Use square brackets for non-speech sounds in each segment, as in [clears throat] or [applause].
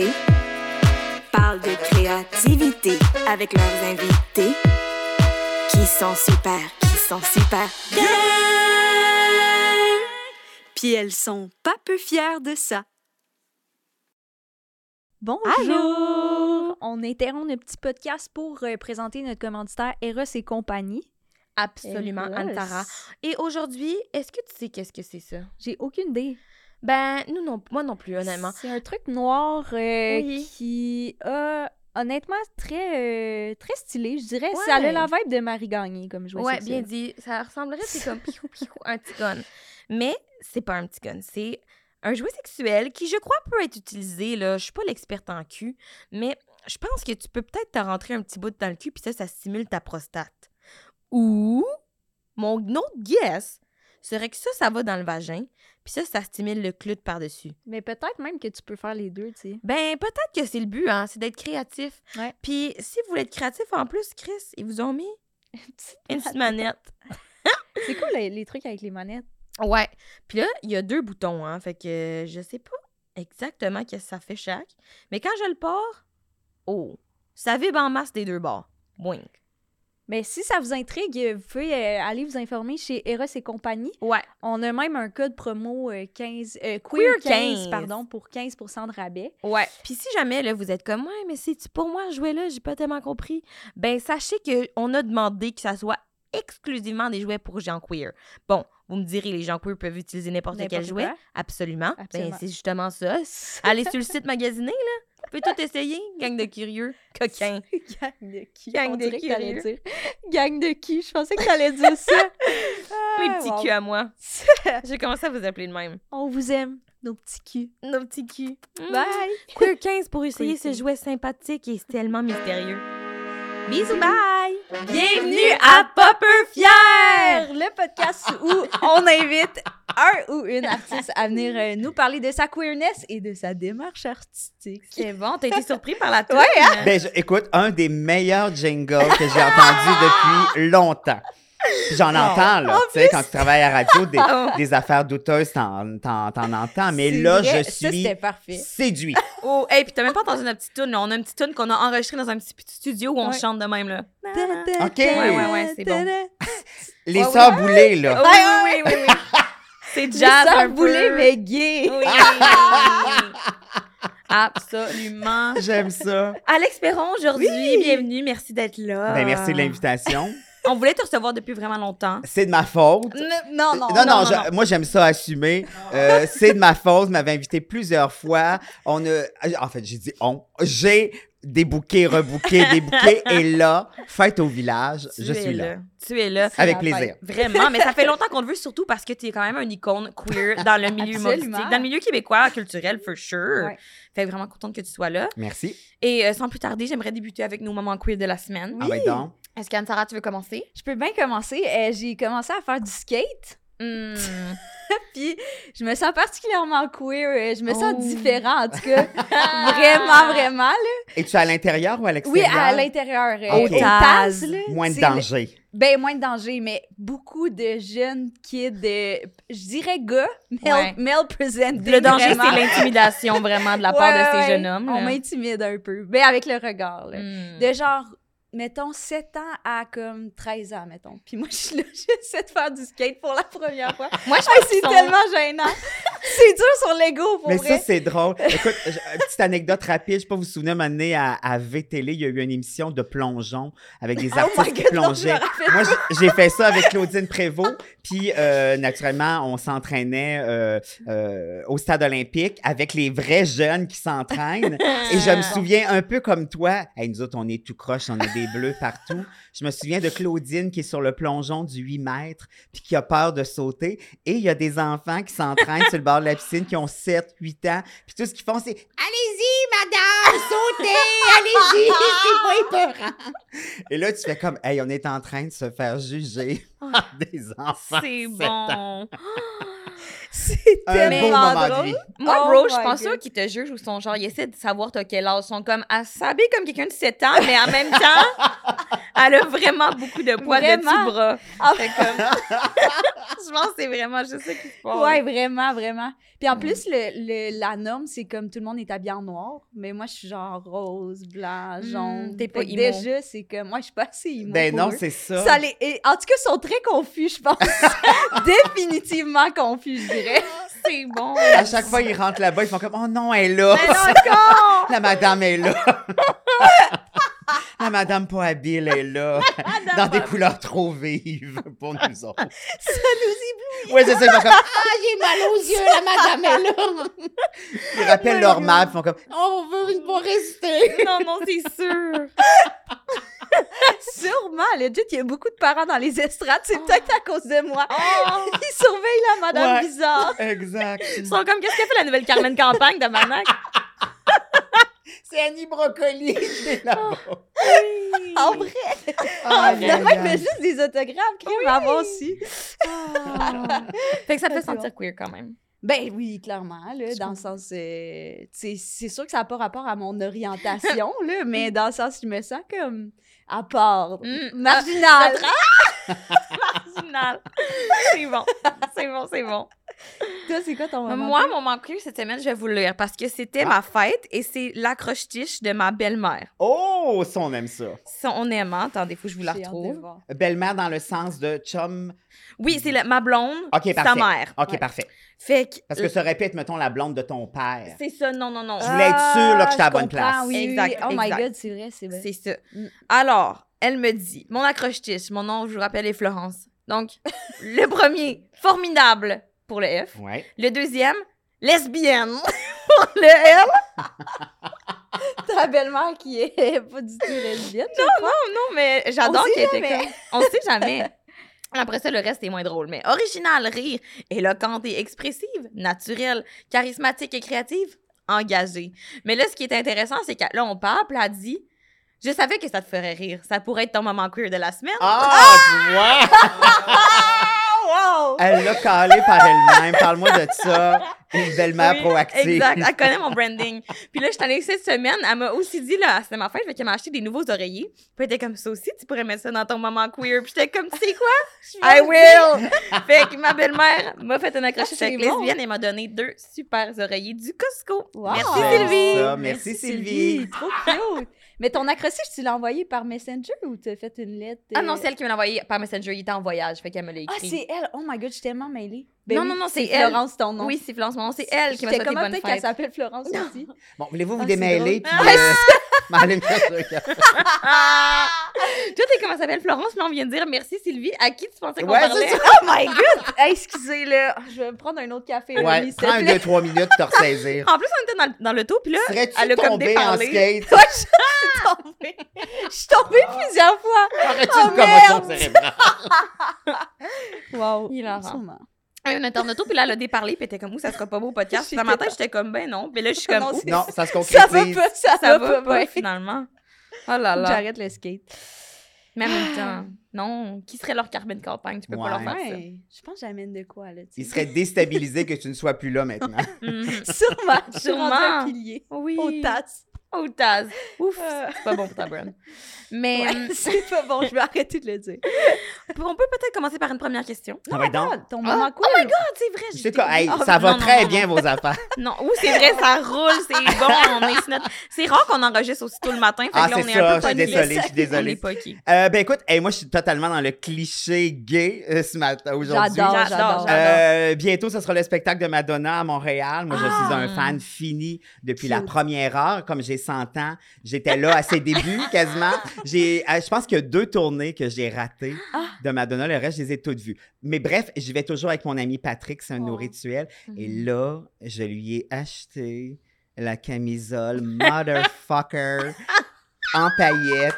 télé parlent de créativité avec leurs invités qui sont super, qui sont super bien. Puis elles sont pas peu fières de ça. Bonjour! On interrompt notre petit podcast pour euh, présenter notre commanditaire Eros et compagnie. Absolument. Antara. Et aujourd'hui, est-ce que tu sais qu'est-ce que c'est ça? J'ai aucune idée. Ben, nous non, moi non plus, honnêtement. C'est un truc noir euh, Oui. qui a honnêtement très, euh, très stylé. Je dirais ça a la vibe de Marie Gagné comme jouet Ouais, bien dit. Ça ressemblerait, c'est comme piou, [laughs] piou, un petit gun. Mais c'est pas un petit gun, c'est un jouet sexuel qui, je crois, peut être utilisé. Là. Je suis pas l'experte en cul, mais je pense que tu peux peut-être te rentrer un petit bout dans le cul, puis ça, ça stimule ta prostate. Ou, mon autre guess serait que ça, ça va dans le vagin, puis ça, ça stimule le clut par-dessus. Mais peut-être même que tu peux faire les deux, tu sais. Ben, peut-être que c'est le but, hein, c'est d'être créatif. Ouais. Puis, si vous voulez être créatif en plus, Chris, ils vous ont mis [laughs] une petite manette. [laughs] C'est cool les, les trucs avec les manettes. Ouais. Puis là, il y a deux boutons, hein. Fait que je sais pas exactement qu'est-ce que ça fait chaque. Mais quand je le pars, oh, ça vibre en masse des deux bords. Boing. Mais si ça vous intrigue, vous pouvez euh, aller vous informer chez Eros et compagnie. Ouais. On a même un code promo euh, 15, euh, queer, Queer 15, 15. pardon, pour 15% de rabais. Ouais. Puis si jamais là, vous êtes comme ouais, mais c'est pour moi jouer là, j'ai pas tellement compris. Ben sachez que on a demandé que ça soit exclusivement des jouets pour gens queer. Bon, vous me direz les gens queer peuvent utiliser n'importe quel jouet. Absolument. Absolument. Ben c'est justement ça. [laughs] Allez sur le site magasiner là. Pouvez tout essayer, gang de curieux, coquins. [laughs] Gang de qui? Gang On de t'allais dire. [laughs] Gang de qui? Je pensais que t'allais dire ça. Mes [laughs] Ah, petits wow. culs à moi. J'ai commencé à vous appeler de même. On vous aime, nos petits culs. Nos petits culs. Bye! Queer 15 pour essayer ce 15. jouet sympathique et tellement mystérieux. Bisous, bye! Bienvenue à Popper Fier, le podcast où on invite un ou une artiste à venir euh, nous parler de sa queerness et de sa démarche artistique. C'est bon, t'as été surpris par la? Ouais, hein? Ben, écoute, un des meilleurs jingles que j'ai entendu depuis longtemps. J'en entends, là. Tu sais, quand tu travailles à radio, des, [laughs] des affaires douteuses, t'en, t'en, t'en entends. Mais là, vrai, je Ça, suis parfait. séduit. Oh, hey, puis t'as même pas entendu notre petite tune. là. On a une petite tune qu'on a enregistrée dans un petit petit studio où on Ouais. chante de même, là. OK. Ouais, ouais, ouais, c'est bon. [laughs] Les Ouais, sœurs boulées, là. Oui, oui, oui, oui, oui. [laughs] C'est Jazz jazz un boulé, peu. mais gay. Oui. Absolument. J'aime ça. Alex Perron, aujourd'hui, Oui. bienvenue. Merci d'être là. Ben, merci de l'invitation. On voulait te recevoir depuis vraiment longtemps. C'est de ma faute. Non, non, non, non, non, je- non. moi j'aime ça assumer. Euh, c'est de ma faute. Vous m'avez invité plusieurs fois. On a, en fait, j'ai dit on. J'ai des bouquets, rebouquets, des bouquets. Et là, fête au village, Tu je suis là. Tu es là. Avec la plaisir. Vraiment, mais ça fait longtemps qu'on te veut, surtout parce que tu es quand même une icône queer dans le milieu humoristique, dans le milieu québécois, culturel, for sure. Ouais. Fait vraiment contente que tu sois là. Merci. Et euh, sans plus tarder, j'aimerais débuter avec nos moments queer de la semaine. Ah ouais, donc. Est-ce qu'Anne-Sara, tu veux commencer? Je peux bien commencer. Euh, j'ai commencé à faire du skate. Hmm. [laughs] Puis je me sens particulièrement queer. euh, Je me sens Oh. différent, en tout cas. [laughs] vraiment, vraiment. Là. Es-tu à l'intérieur ou à Oui, l'extérieur? à l'intérieur. euh, au là. Moins de C'est le- danger. Ben, moins de danger, mais beaucoup de jeunes kids, euh, je dirais gars, male, Ouais. male presenting. Le danger, c'est l'intimidation vraiment de la [laughs] part Ouais, de ces ouais. jeunes hommes. On m'intimide un peu. Ben, avec le regard, là. Hmm. De genre, mettons, 7 ans à comme 13 ans, mettons. Puis moi, [laughs] je suis là, j'essaie de faire du skate pour la première fois. Moi, je Ah, c'est tellement gênant. [laughs] c'est dur sur l'ego, pour Mais vrai. ça, c'est drôle. Écoute, une petite anecdote rapide. Je sais pas vous vous souvenez, un donné, à, à VTL, il y a eu une émission de plongeon avec des [laughs] Oh artistes qui God, plongeaient. Moi, j'ai fait ça avec Claudine Prévost. Puis, euh, naturellement, on s'entraînait euh, euh, au stade olympique avec les vrais jeunes qui s'entraînent. Et je me souviens un peu comme toi. Hey, nous autres, on est tout croche, on a des bleus partout. Je me souviens de Claudine qui est sur le plongeon du 8 mètres puis qui a peur de sauter. Et il y a des enfants qui s'entraînent sur le bord de la piscine qui ont 7, 8 ans. Puis tout ce qu'ils font, c'est Allez-y, madame, sautez, allez-y, [laughs] c'est pas épeurant. Et là, tu fais comme Hey, on est en train de se faire juger par des enfants. C'est bon. [laughs] C'est Un beau tellement moment de vie. Moi, Oh bro, je pense pas qu'ils te jugent ou sont genre, ils essaient de savoir t'as quel âge. Ils sont comme, à s'habiller comme quelqu'un de 7 ans, mais en même [laughs] temps, Elle a vraiment beaucoup de poids de Vraiment? petits bras. Ah. Fait comme... [laughs] je pense que c'est vraiment juste ça qui se passe. Ouais, vraiment, vraiment. Puis en Mm. plus, le, le- la norme, c'est comme tout le monde est habillé en noir, mais moi, je suis genre rose, blanc, Mm, jaune. t'es pas emo. Déjà, c'est comme, moi, je suis pas assez emo Ben pour non, c'est ça. Ça les- et en tout cas, ils sont très confus, je pense. [laughs] Définitivement confus, je dirais. [laughs] C'est bon. À chaque fois, ils rentrent là-bas, ils font comme Oh non, elle est là. Mais non! La madame est là. La madame pas habile est là. [laughs] [laughs] Dans des couleurs trop vives pour nous autres. Ça nous Oui, c'est ça. Ils font comme Ah, j'ai mal aux yeux, la madame est là. Ils rappellent leur map, ils font comme On veut une pour rester. Non, non, c'est sûr. [laughs] Sûrement, legit, il y a beaucoup de parents dans les estrades. C'est peut-être à cause de moi. Oh! Ils surveillent la madame Ouais. bizarre. Exact. Ils sont comme, qu'est-ce qu'a fait la nouvelle Carmen Campagne de Manac? C'est Annie Brocoli qui est là-bas. En vrai, finalement, aïe, il fait juste des autographes. Crème moi aussi. [laughs] Fait que ça te fait sentir queer quand même. Ben oui, clairement, là, dans le sens... euh, c'est sûr que ça n'a pas rapport à mon orientation, là, [laughs] mais dans le sens, je me sens comme à part, Mm. marginale. [laughs] Marginal. C'est bon. C'est bon, c'est bon. Toi, c'est quoi ton moment? Moi, mon moment cette semaine, je vais vous le lire parce que c'était ma fête et c'est l'accroche-tiche de ma belle-mère. Oh, ça, on aime ça. Ça, on aime, hein? attendez, faut que je vous la retrouve. Belle-mère dans le sens de chum. Oui, c'est ma blonde, OK, sa parfait. mère. OK, Ouais. parfait. Fait que. Parce que ça aurait pu être, mettons, la blonde de ton père. C'est ça, non, non, non. Je voulais être sûre là, que j'étais à la bonne Ah, comprends, place. Oui, oui, Exact, oui. Oh my exact. God, c'est vrai, c'est vrai. C'est ça. Mm. Alors, elle me dit, mon accroche-tiche, mon nom, je vous rappelle, est Florence. Donc, le premier, formidable pour le F. Ouais. Le deuxième, lesbienne pour [laughs] le L. [laughs] Ta belle-mère qui est [laughs] pas du tout lesbienne. Non, non, non, mais j'adore qu'elle était comme... On sait jamais. Après ça, le reste est moins drôle. Mais original, rire, éloquente et expressive, naturelle, charismatique et créative, engagée. Mais là, ce qui est intéressant, c'est que là, on parle, puis elle dit... Je savais que ça te ferait rire. Ça pourrait être ton moment queer de la semaine. Ah, tu vois! Wow! Elle l'a calé par elle-même. Parle-moi de ça. Une belle-mère Oui, proactive. Exact. Elle connaît mon branding. Puis là, je suis allée cette semaine. Elle m'a aussi dit, là, c'était ma fête, fait qu'elle m'a acheté des nouveaux oreillers. Puis elle était comme ça aussi, tu pourrais mettre ça dans ton moment queer. Puis j'étais comme, tu sais quoi? I will! fait que ma belle-mère m'a fait un accrochage Ah, avec bon. lesbienne et m'a donné deux super oreillers du Costco. Wow! Merci, Sylvie! ça. Merci, Sylvie. Trop cute! Mais ton accrochage, tu l'as envoyé par Messenger ou t'as fait une lettre? Ah non, euh, c'est elle qui me l'a envoyé par Messenger. Il était en voyage, fait qu'elle me l'a Ah, écrit. c'est elle! Oh my god, je suis tellement mêlée. Non, non, non, c'est elle. Florence, ton nom. oui, c'est Florence, mon nom, c'est elle qui m'a souhaité comment bonne peut-être qu'elle fête. s'appelle Florence aussi? Bon, voulez-vous vous Ah, c'est démêler? Puis, drôle. euh, m'aller me chercher un café. Ah! Toi, t'es comment ça s'appelle Florence, puis on vient de dire merci Sylvie. À qui tu pensais qu'on Ouais, parlait? Oh my god! [laughs] Hey, excusez, là. Je vais me prendre un autre café. Ouais, Rémi, prends un, plaît. deux, trois minutes de te ressaisir. [laughs] En plus, on était dans, dans l'auto, puis là, elle Serais-tu a comme tombé en déparlé. skate? [laughs] Ouais, je suis tombée. Je suis tombée plusieurs fois. Aurais-tu Oh, une commotion merde. cérébrale? Wow. Hilarant. Sûrement. En auto, puis là, elle a déparlé, puis elle était comme, où ça sera pas beau au podcast. Puis matin, j'étais comme, ben non. Puis là, je suis comme, Non, ouh, ça se [laughs] Ça va concrétise. pas, ça, ça va, va pas, finalement. Oh là là. J'arrête le skate. Mais en même temps, non, qui serait leur Carmen Campagne? Tu peux pas leur faire ça. Ouais. Je pense que j'amène de quoi, là. tu Il sais. serait déstabilisé que tu ne sois plus là maintenant. [laughs] Mhm. [laughs] Sûrement. Sûrement. rendue un pilier. Oui. Au tasse. Au Taz. Ouf, Euh. c'est pas bon pour ta brand. Mais Ouais, euh, [laughs] c'est pas bon, je vais arrêter de le dire. on peut peut-être commencer par une première question. Ah, ouais, donc. Ah, ton moment cool. Oh my god, c'est vrai. Sais quoi, hey, ça va Non, non, très non, bien, non. vos affaires. [laughs] Non, ou c'est vrai, ça roule, c'est [laughs] bon, on est sur notre- C'est rare qu'on enregistre aussitôt le matin, fait Ah, que là, on c'est est ça, un je peu suis désolée, je suis On désolée. Euh, ben écoute, hey, moi, je suis totalement dans le cliché gay euh, ce matin, aujourd'hui. J'adore, J'adore. Euh, bientôt, ce sera le spectacle de Madonna à Montréal. Moi, je suis Ah. un fan fini depuis la première heure. Comme j'ai 100 ans, j'étais là à ses débuts quasiment. J'ai, euh, je pense qu'il y a deux tournées que j'ai ratées Ah. de Madonna. Le reste, je les ai toutes vues. Mais bref, j'y vais toujours avec mon ami Patrick. C'est un de nos Oh. rituels. Et Mhm. là, je lui ai acheté la camisole Motherfucker en paillettes.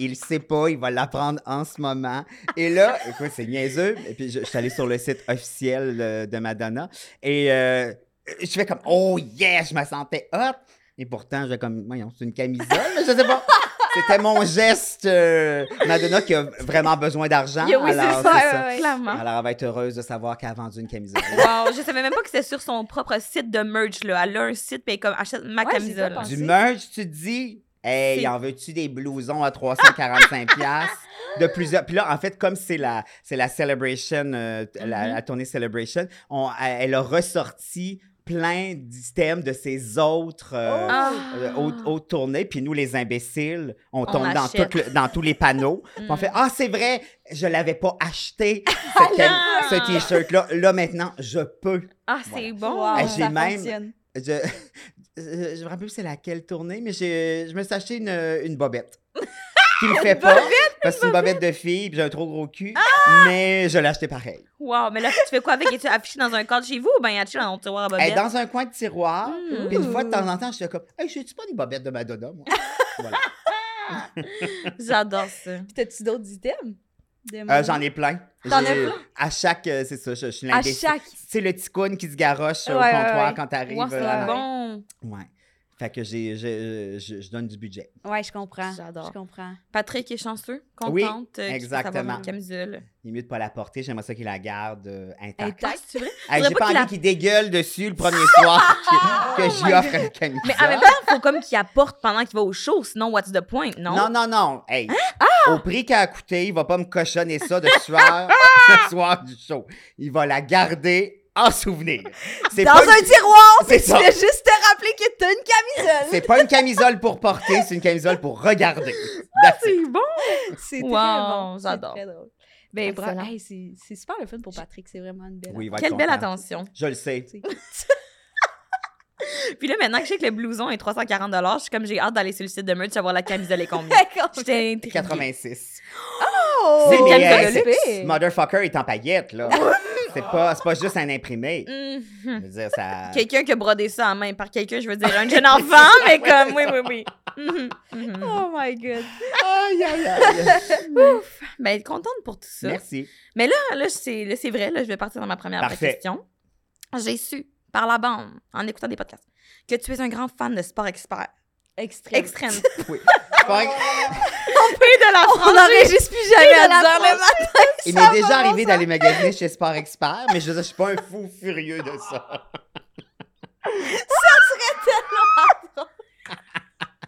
Il sait pas, il va l'apprendre en ce moment. Et là, [laughs] écoute, c'est niaiseux. Et puis, je, je suis allé sur le site officiel de Madonna. Et euh, je fais comme, oh yes, je me sentais hot. Et pourtant, j'ai comme, voyons, c'est une camisole, mais je sais pas. [laughs] C'était mon geste. euh, Madonna qui a vraiment besoin d'argent. Yeah, oui, c'est alors, ça, ça. ouais. Clairement. Alors, elle va être heureuse de savoir qu'elle a vendu une camisole. Wow, je savais même pas que c'était sur son propre site de merch, là. Elle a un site, puis comme, achète ma Ouais, camisole. Du merch, tu te dis, Hey, C'est- en veux-tu des blousons à 345 piastres? De plusieurs. Puis là, en fait, comme c'est la, c'est la Celebration, euh, la, Mhm. la tournée Celebration, on- elle a ressorti plein d'items de ses autres, euh, Ah. euh, autres, autres tournées. Puis nous, les imbéciles, on, On tombe dans, achète. tout le- dans tous les panneaux. [laughs] Puis on Mm. fait Ah, c'est vrai, je l'avais pas acheté, [laughs] ce, tel- ce t-shirt-là. Là, maintenant, je peux. Ah, c'est bon. Wow, j'ai ça même- fonctionne. Je, [laughs] je, je me rappelle plus c'est laquelle tournée, mais j'ai- je me suis acheté une, une bobette. Qui me fait pas, parce que c'est une bobette de fille, puis j'ai un trop gros cul, Ah! mais je l'ai acheté pareil. Wow, mais là, tu fais quoi avec? Es-tu affiché dans un cadre chez vous ou bien affiché dans ton tiroir à Elle est bobettes? dans un coin de tiroir, Mm. puis une fois de temps en temps, je suis comme, hey, je suis pas une bobette de Madonna, moi. voilà. [laughs] J'adore ça. Puis t'as-tu d'autres items? Euh? J'en ai plein. T'en as plein? À chaque, euh, c'est ça, je, je suis À l'imbécile. chaque. C'est le ticoun qui se garoche au Ouais, comptoir ouais. quand t'arrives. Wow, euh, c'est à la- bon. Ouais. Fait que j'ai, je, je, je donne du budget. Ouais, je comprends. J'adore. Je comprends. Patrick est chanceux, contente. Oui, euh, exactement. une camisole. Il est mieux de pas la porter. J'aimerais ça qu'il la garde euh, intacte. Intact. Ah, c'est vrai? Hey, j'ai pas envie la- qu'il dégueule dessus le premier [laughs] soir que, que j'y offre une camisole. Mais en même temps, faut comme qu'il apporte pendant qu'il va au show, sinon what's the point, non? non, non, non. Hey, Ah! au prix qu'elle a coûté, il va pas me cochonner ça de sueur [laughs] le soir du show. Il va la garder en souvenir. C'est Dans pas un une- tiroir! [laughs] C'est Tu fais juste te rappeler que t'as une camisole! C'est pas une camisole pour porter, c'est une camisole pour regarder. It. C'est bon! C'est Wow, très bon. j'adore. très drôle. Ben, hey, c'est super le fun pour Patrick. C'est vraiment une belle Oui, Quelle belle attention. Je le sais. [laughs] Puis là, maintenant que je sais que le blouson est 340 je suis comme j'ai hâte d'aller sur le site de merch savoir la camisole est combien. [laughs] J'étais intriguée. 86. Oh! C'est une camisole de luxe. c'est- Motherfucker est en paillettes, là. C'est pas, c'est pas juste un imprimé. Mhm. Dire, ça. Quelqu'un qui a brodé ça en main par quelqu'un, je veux dire un jeune enfant, [laughs] mais comme, oui, oui, oui. Mhm, mhm. Oh my god. Aïe, aïe, aïe. [laughs] Ben, contente pour tout ça. Merci. Mais là, là c'est là, c'est vrai, là, je vais partir dans ma première Parfait. question. J'ai su, par la bande, en écoutant des podcasts, que tu es un grand fan de sport expert. Extrême. Extrême. [laughs] Oui. Pas vrai- Et de la On n'enregistre plus jamais à de la 10 heures le matin. Il Ça m'est déjà arrivé d'aller magasiner chez Sport Expert, mais je veux dire, je suis pas un fou furieux de ça.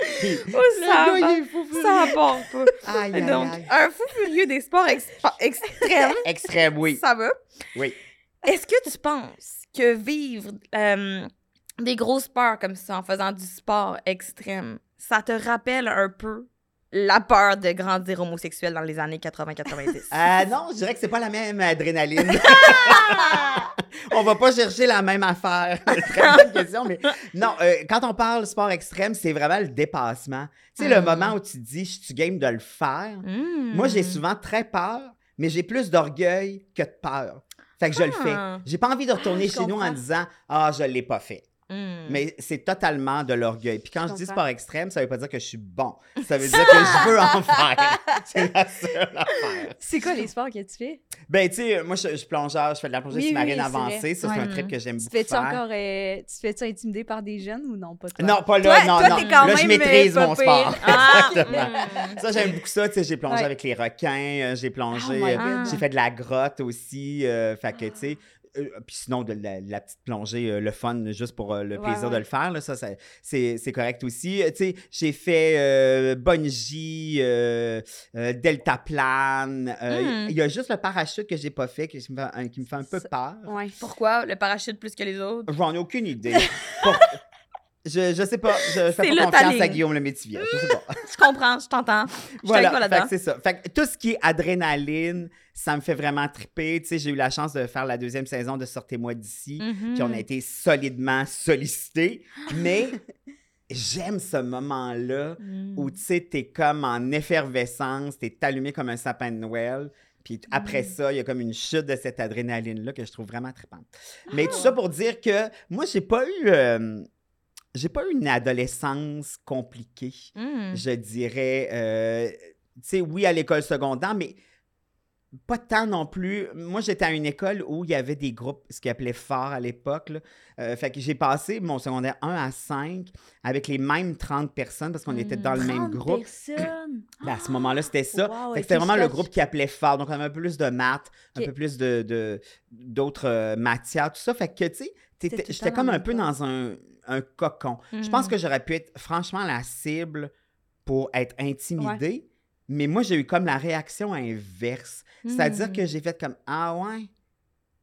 Oh, ça, Le gars, il est fou furieux. ça pas. Aïe, Donc, aïe. un fou furieux des sports expa- extrêmes, Extrême, oui. ça va. Oui. Est-ce que tu penses que vivre euh, des grosses peurs comme ça en faisant du sport extrême, ça te rappelle un peu la peur de grandir homosexuel dans les années 80-90? [laughs] Euh, non, je dirais que c'est pas la même adrénaline. [laughs] on va pas chercher la même affaire. [laughs] Très bonne question, mais non, euh, quand on parle sport extrême, c'est vraiment le dépassement. Tu sais, le Mm. moment où tu dis, je suis game de le faire. Hmm. Moi, j'ai souvent très peur, mais j'ai plus d'orgueil que de peur. Fait que je le fais. Ah. J'ai pas envie de retourner je chez nous en disant, ah, je l'ai pas fait. Hmm. Mais c'est totalement de l'orgueil. Puis quand je, Je dis sport extrême, ça veut pas dire que je suis bon. Ça veut [laughs] dire que je veux en faire. [laughs] C'est la seule affaire. C'est quoi les sports que tu fais? Ben, tu sais, moi, je, je suis plongeur, je fais de la plongée Oui, sous-marine oui, avancée. vrai. Ça, c'est un trip que j'aime Tu te beaucoup fais-tu faire. encore euh, tu fais-tu intimider par des jeunes ou non? Pas toi? Non, pas là, Toi- non, toi, non. t'es quand là, je même, maîtrise euh, mon sport. Ah! [laughs] Exactement. Hmm. Ça, j'aime beaucoup ça. Tu sais, j'ai plongé Ouais. avec les requins, euh, j'ai plongé, Oh euh, God. j'ai fait de la grotte aussi. euh, fait que, tu sais, euh, puis sinon, de la, petite plongée, euh, le fun, juste pour euh, le Ouais, plaisir de le faire, là, ça, ça- c'est c'est correct aussi. Euh, Tu sais, j'ai fait euh, bungee, euh, euh, deltaplane. euh, Mm. Il y a juste le parachute que j'ai pas fait qui me fait un, qui me fait un peu peur. Ouais. Pourquoi? Le parachute plus que les autres? J'en ai aucune idée. [laughs] Pour- Je, je sais pas. Je fais pas confiance à. Guillaume le métivier. Je sais pas. [laughs] Je comprends, je t'entends. Je Voilà, c'est ça. Fait que tout ce qui est adrénaline, ça me fait vraiment triper. Tu sais, j'ai eu la chance de faire la deuxième saison de Sortez-moi d'ici. Mhm. Puis on a été solidement sollicités. Mais [laughs] j'aime ce moment-là Mhm. où, tu sais, t'es comme en effervescence, t'es allumé comme un sapin de Noël. Puis après ça, il y a comme une chute de cette adrénaline-là que je trouve vraiment trippante. Mais tout ça pour dire que moi, j'ai pas eu... euh, j'ai pas eu une adolescence compliquée Mhm. je dirais, euh, tu sais, oui, à l'école secondaire, mais pas tant non plus. Moi, j'étais à une école où il y avait des groupes, ce qu'ils appelaient forts à l'époque. Euh, fait que j'ai passé mon secondaire 1 à 5 avec les mêmes 30 personnes parce qu'on était dans le même 30 groupe. personnes. Ben, à ce moment-là, c'était ça. Wow, Fait que ok, c'était vraiment le groupe qui appelait fort. Donc, on avait un peu plus de maths, un peu plus de, d'autres euh, matières, tout ça. Fait que, tu sais, j'étais comme un peu dans un, un cocon. Je pense Mhm. que j'aurais pu être franchement la cible pour être intimidé. Mais moi, j'ai eu comme la réaction inverse. C'est-à-dire Hmm. que j'ai fait comme Ah ouais,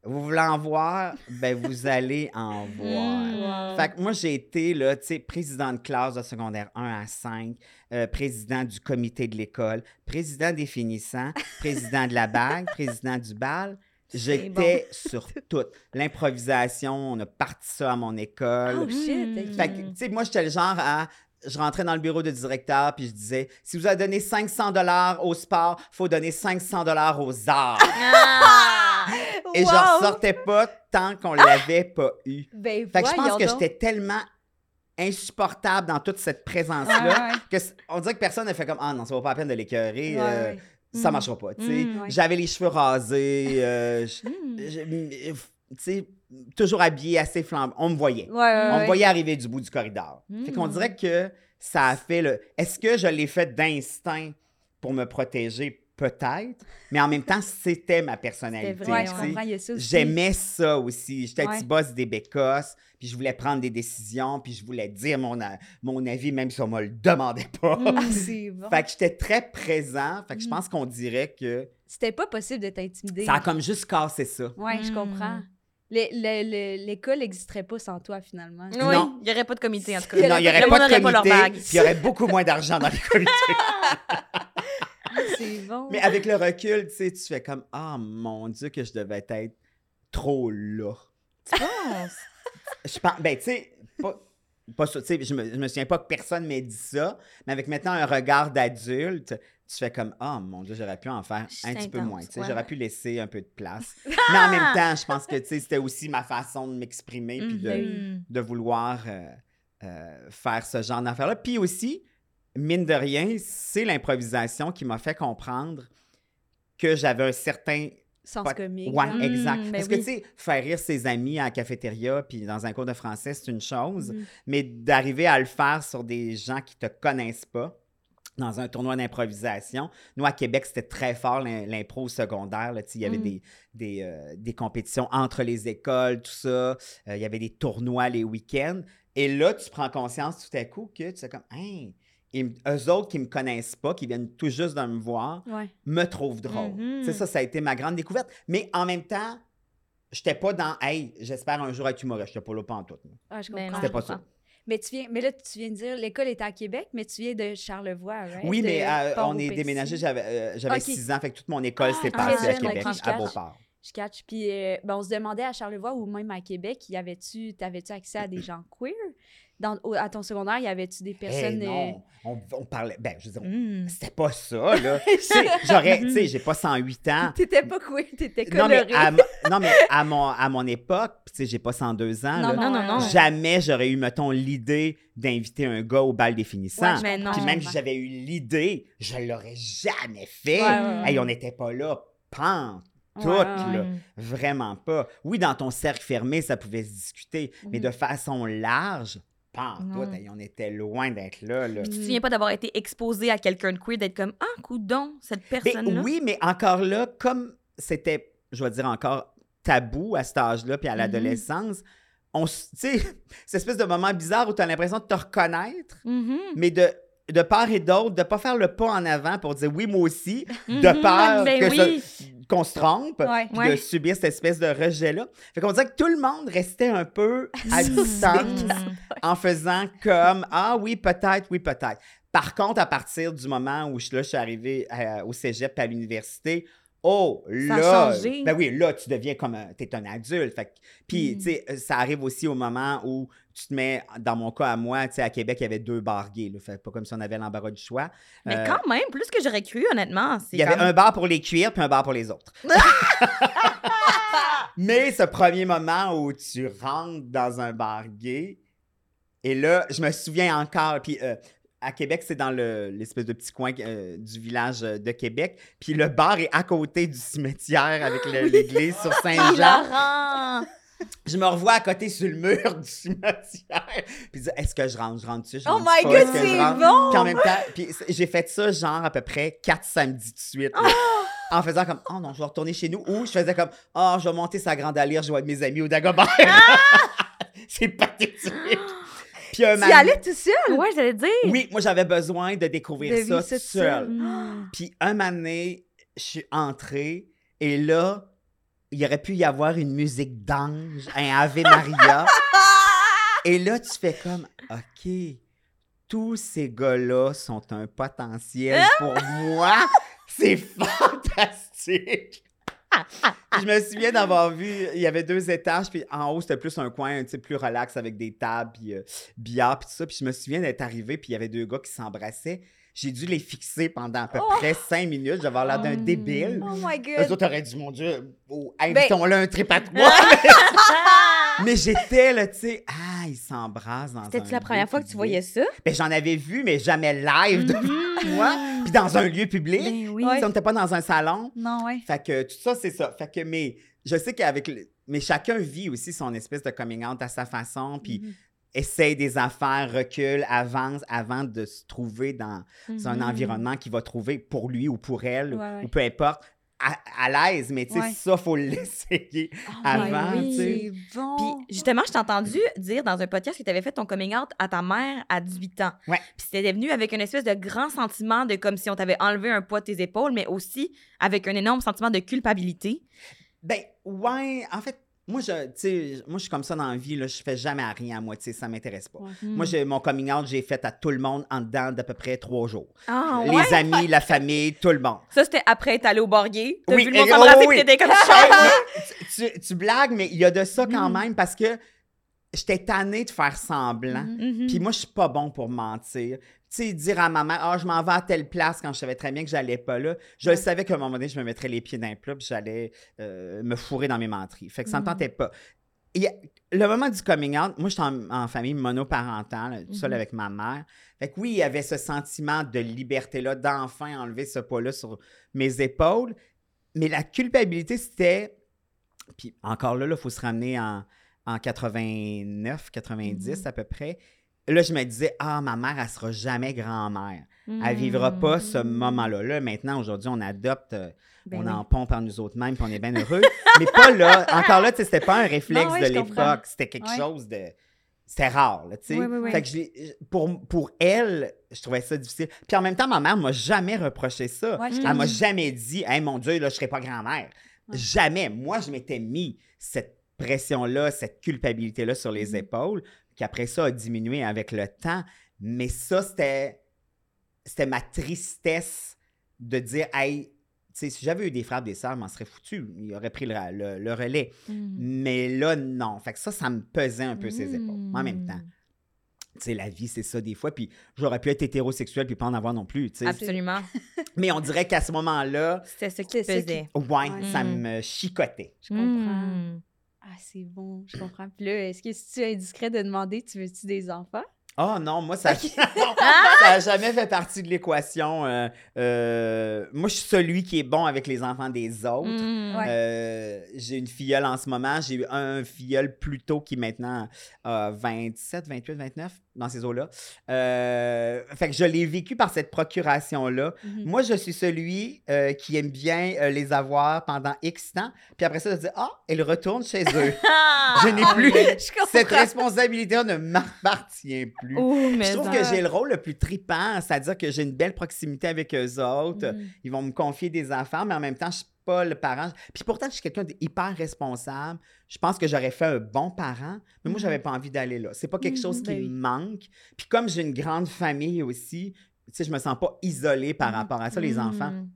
vous voulez en voir? Ben, vous [laughs] allez en voir. Hmm. Fait que moi, j'ai été, là, tu sais, président de classe de secondaire 1 à 5, euh, président du comité de l'école, président des finissants, président de la bague, président du bal. J'étais sur tout. L'improvisation, on a parti ça à mon école. Oh shit. Fait que, tu sais, moi, j'étais le genre à. Je rentrais dans le bureau de directeur, puis je disais si vous avez donné 500 dollars au sport, faut donner 500 dollars aux arts. Ah! [laughs] Et je Wow! Ah! ressortais pas tant qu'on l'avait pas eu. Ben, Fait que je pense que j'étais tellement insupportable dans toute cette présence-là ouais. que on dirait que personne n'a fait comme ah non, ça vaut pas la peine de l'écœurer, Ouais, euh, ouais. Ça Mm. marchera pas. Mm, ouais. J'avais les cheveux rasés, euh, [laughs] je- toujours habillé assez flambant. On me voyait. Ouais, ouais, On me voyait arriver du bout du corridor. Fait qu'on Mm. dirait que ça a fait le. Est-ce que je l'ai fait d'instinct pour me protéger? Peut-être. Mais en même temps, c'était ma personnalité. J'aimais ça aussi. J'étais petit boss des bécosses, puis je voulais prendre des décisions, puis je voulais dire mon, mon avis, même si on me le demandait pas. Ah, [laughs] c'est bon. fait que j'étais très présent. Fait que je Mm. pense qu'on dirait que C'était pas possible de t'intimider. ça a comme juste cassé ça. Ouais, je Mm. comprends. Les- le- le- L'école n'existerait pas sans toi, finalement. Oui, Non. il n'y aurait pas de comité, en tout cas. Non, il n'y aurait Le pas de comité, il y aurait beaucoup moins d'argent dans les [laughs] comités. C'est bon. Mais avec le recul, tu sais, tu fais comme Ah mon Dieu, que je devais être trop là. Tu penses? Je pense, ben, tu sais, pas, pas ça, tu sais, je me, je me souviens pas que personne m'ait dit ça, mais avec maintenant un regard d'adulte, tu fais comme Ah mon Dieu, j'aurais pu en faire un petit peu moins. tu sais, ouais, J'aurais pu laisser un peu de place. [laughs] mais en même temps, je pense que tu sais, c'était aussi ma façon de m'exprimer puis de, Mhm. de vouloir euh, euh, faire ce genre d'affaires-là. Puis aussi, mine de rien, c'est l'improvisation qui m'a fait comprendre que j'avais un certain Sens pas- comique. Ouais. Mm, exact. ben Parce que, oui. tu sais, faire rire ses amis à la cafétéria puis dans un cours de français, c'est une chose, Mhm. mais d'arriver à le faire sur des gens qui te connaissent pas, dans un tournoi d'improvisation. Nous, à Québec, c'était très fort l'im- l'impro au secondaire. là, Il y avait Mm. des, des, euh, des compétitions entre les écoles, tout ça. Euh, il y avait des tournois les week-ends. Et là, tu prends conscience tout à coup que tu sais comme, hein, et m- eux autres qui me connaissent pas, qui viennent tout juste de me voir, Ouais. me trouvent drôle. Mhm. C'est ça, ça a été ma grande découverte. Mais en même temps, j'étais pas dans Hey, j'espère un jour être humoriste. J'étais pas là pas en tout. Ah, je Ben comprends. C'était je pas comprends. ça. Mais, tu viens, mais là, tu viens de dire, l'école était à Québec, mais tu viens de Charlevoix, right? Oui, De mais euh, on est déménagé, j'avais euh, j'avais Ok. 6 ans, fait que toute mon école Ah, s'est très passée à Québec, à catch. Beauport. Je catch. Puis, euh, ben, on se demandait à Charlevoix ou même à Québec, y avait-tu, t'avais-tu accès à des gens queer? Dans, au- à ton secondaire, y avait-tu des Hey, personnes. euh, non, on, on parlait, ben, je veux dire, Mm. c'était pas ça, là. [laughs] J'aurais, tu sais, j'ai pas 108 ans. [laughs] T'étais pas queer, t'étais Non mais, coloré. à, non, mais à mon, à mon époque, tu sais, j'ai pas 102 ans, Non, là, Non, non, non. jamais j'aurais eu, mettons, l'idée d'inviter un gars au bal des finissants. Ouais, Mais non. Puis même si j'avais eu l'idée, je l'aurais jamais fait. Ouais. Hey, on n'était pas là, pan, tout, Ouais, là. Vraiment pas. Oui, dans ton cercle fermé, ça pouvait se discuter, mais Mhm. de façon large, tout. On était loin d'être là, là. Tu te souviens pas d'avoir été exposé à quelqu'un de queer, d'être comme Ah, coudon, cette Mais personne-là. oui, mais encore là, comme c'était, je vais dire encore, tabou à cet âge-là, puis à Mhm. l'adolescence, on, tu sais, [laughs] cette espèce de moment bizarre où tu as l'impression de te reconnaître, Mhm. mais de, de part et d'autre, de pas faire le pas en avant pour dire oui, moi aussi, [laughs] de peur Ben que ça- oui. qu'on se trompe, Ouais. puis Ouais. de subir cette espèce de rejet-là. Fait qu'on dirait que tout le monde restait un peu [laughs] à distance en faisant comme Ah oui, peut-être, oui, peut-être. Par contre, à partir du moment où je, là, je suis arrivé à- au cégep à l'université, oh, Ça là, ben oui, là, tu deviens comme un, t'es un adulte. Fait puis, Mm. tu sais, euh, ça arrive aussi au moment où tu te mets, dans mon cas à moi, tu sais, à Québec, il y avait deux bars gays, là. Fait pas comme si on avait l'embarras du choix. Mais Euh, quand même, plus que j'aurais cru, honnêtement. il y avait un bar pour les cuirs puis un bar pour les autres. [laughs] [laughs] Mais ce premier moment où tu rentres dans un bar gay, et là, je me souviens encore, puis euh, à Québec, c'est dans le- l'espèce de petit coin euh, du village de Québec, puis le bar est à côté du cimetière avec [laughs] l'église sur Saint-Jean. Je me revois à côté sur le mur du cimetière, puis dis, est-ce que je rentre, je rentre-tu, je Oh rentre my pas, God, je c'est bon! Puis en même temps, puis j'ai fait ça genre à peu près quatre samedis de suite. là. En faisant comme, oh non, je vais retourner chez nous. Ou je faisais comme, oh, je vais monter sa grande allure, je vais être mes amis au Dagobert. [laughs] c'est pathétique. Puis un Tu y allais tout seul? Ouais, j'allais dire. Oui, moi, j'avais besoin de découvrir De ça seul. tout seul. Puis un moment donné, je suis entrée et là, il aurait pu y avoir une musique d'ange, un Ave Maria. [laughs] et là, tu fais comme, OK, tous ces gars-là sont un potentiel pour moi. C'est fantastique. Je me souviens d'avoir vu, il y avait deux étages, puis en haut, c'était plus un coin, tu sais, plus relax avec des tables, puis euh, billard, puis tout ça. Puis je me souviens d'être arrivé, puis il y avait deux gars qui s'embrassaient. J'ai dû les fixer pendant à peu près cinq minutes. J'avais l'air d'un débile. Oh my Eux god. autres auraient dit, mon Dieu, oh, Ben invitons-le un trip à trois. [laughs] mais j'étais là, tu sais, ah, ils s'embrassent dans C'était-tu la première fois que tu voyais ça? Ben, j'en avais vu, mais jamais live devant moi. Puis dans un lieu public. Ben oui. Ouais. On n'était pas dans un salon. Non, ouais. Fait que tout ça, c'est ça. Fait que, mais je sais qu'avec. Mais chacun vit aussi son espèce de coming out à sa façon, puis Mhm. Essaye des affaires, recule, avance avant de se trouver dans un Mhm. environnement qu'il va trouver pour lui ou pour elle, Ouais, ouais. ou peu importe, à, à l'aise. Mais tu sais, Ouais. ça, faut l'essayer [laughs] avant, oui. tu sais. C'est bon. Puis justement, je t'ai entendu dire dans un podcast que tu avais fait ton coming out à ta mère à 18 ans. Ouais. Puis c'était venu avec une espèce de grand sentiment de comme si on t'avait enlevé un poids de tes épaules, mais aussi avec un énorme sentiment de culpabilité. Ben, ouais, en fait, moi, je, moi, je suis comme ça dans la vie, là, je fais jamais à rien à moitié, ça m'intéresse pas. Moi, Mm. j'ai, mon coming out, j'ai fait à tout le monde en dedans d'à peu près trois jours. Ah, ouais? Les amis, la famille, tout le monde. Ça, c'était après être allé au. T'as Oui, vu le monde s'embrasser, oh, oui. t'étais comme ça. mais tu, tu- tu blagues, mais il y a de ça quand Mm. même parce que j'étais tannée de faire semblant. Mhm. Puis moi, je suis pas bon pour mentir. Tu sais, dire à ma mère, ah, je m'en vais à telle place quand je savais très bien que j'allais pas là. Je le savais qu'à un moment donné, je me mettrais les pieds le plat puis j'allais euh, me fourrer dans mes menteries. Fait que ça me Mhm. tentait pas. Le moment du coming out, moi, j'étais en, en famille monoparentale, tout seul Mhm. avec ma mère. Fait que oui, il y avait ce sentiment de liberté-là, d'enfin enlever ce poids-là sur mes épaules. Mais la culpabilité, c'était. Puis encore là, il faut se ramener en, en 89, 90 Mhm. à peu près. Là, je me disais, ah, ma mère, elle sera jamais grand-mère. Elle Mm. vivra pas ce moment-là. Là, maintenant, aujourd'hui, on adopte, euh, Ben on oui. en pompe en nous autres mêmes, puis on est bien heureux. [laughs] Mais pas là. Encore là, tu sais, c'était pas un réflexe Non, de l'époque. C'était quelque chose de. C'était rare, tu sais. Fait que je l'ai- pour, pour elle, je trouvais ça difficile. Puis en même temps, ma mère m'a jamais reproché ça. Ouais, Mm. Elle m'a jamais dit, hey, mon Dieu, là, je serai pas grand-mère. Ouais. Jamais. Moi, je m'étais mis cette pression-là, cette culpabilité-là sur les Mhm. épaules, qui après ça a diminué avec le temps. Mais ça, c'était, c'était ma tristesse de dire, hey, tu sais, si j'avais eu des frères, des sœurs, je m'en serais foutu. Il aurait pris le, le- le relais. Mm. Mais là, non. Fait que ça, ça me pesait un peu ses épaules. En même Mm. temps, tu sais, la vie, c'est ça des fois. Puis j'aurais pu être hétérosexuel puis pas en avoir non plus, tu sais. Absolument. [laughs] Mais on dirait qu'à ce moment-là, C'était ce qui faisait. ouais, Ouais. ça Mm. me chicotait. Je comprends. Ah, c'est bon, je comprends. Puis là, est-ce que si tu es indiscret de demander, tu veux-tu des enfants? Oh non, moi, ça n'a [laughs] jamais fait partie de l'équation. Euh, euh, moi, je suis celui qui est bon avec les enfants des autres. Mm. Ouais. Euh, j'ai une filleule en ce moment. J'ai eu un filleul plus tôt qui maintenant a 27, 28, 29 dans ces eaux-là. Euh, fait que je l'ai vécu par cette procuration-là. Mhm. Moi, je suis celui euh, qui aime bien euh, les avoir pendant X temps. Puis après ça, je dis Ah, ils retournent chez [laughs] eux. je n'ai plus. Je. [laughs] Cette responsabilité ne m'appartient plus. Oh, mais Je trouve ça. que j'ai le rôle le plus tripant, c'est-à-dire que j'ai une belle proximité avec eux autres. Mhm. Ils vont me confier des affaires, mais en même temps, je pas le parent. Puis pourtant, je suis quelqu'un d'hyper responsable. Je pense que j'aurais fait un bon parent, mais moi, Mhm. j'avais pas envie d'aller là. C'est pas quelque chose qui ben oui. me manque. Puis comme j'ai une grande famille aussi, tu sais, je me sens pas isolée par Mhm. rapport à ça. Les enfants Mm.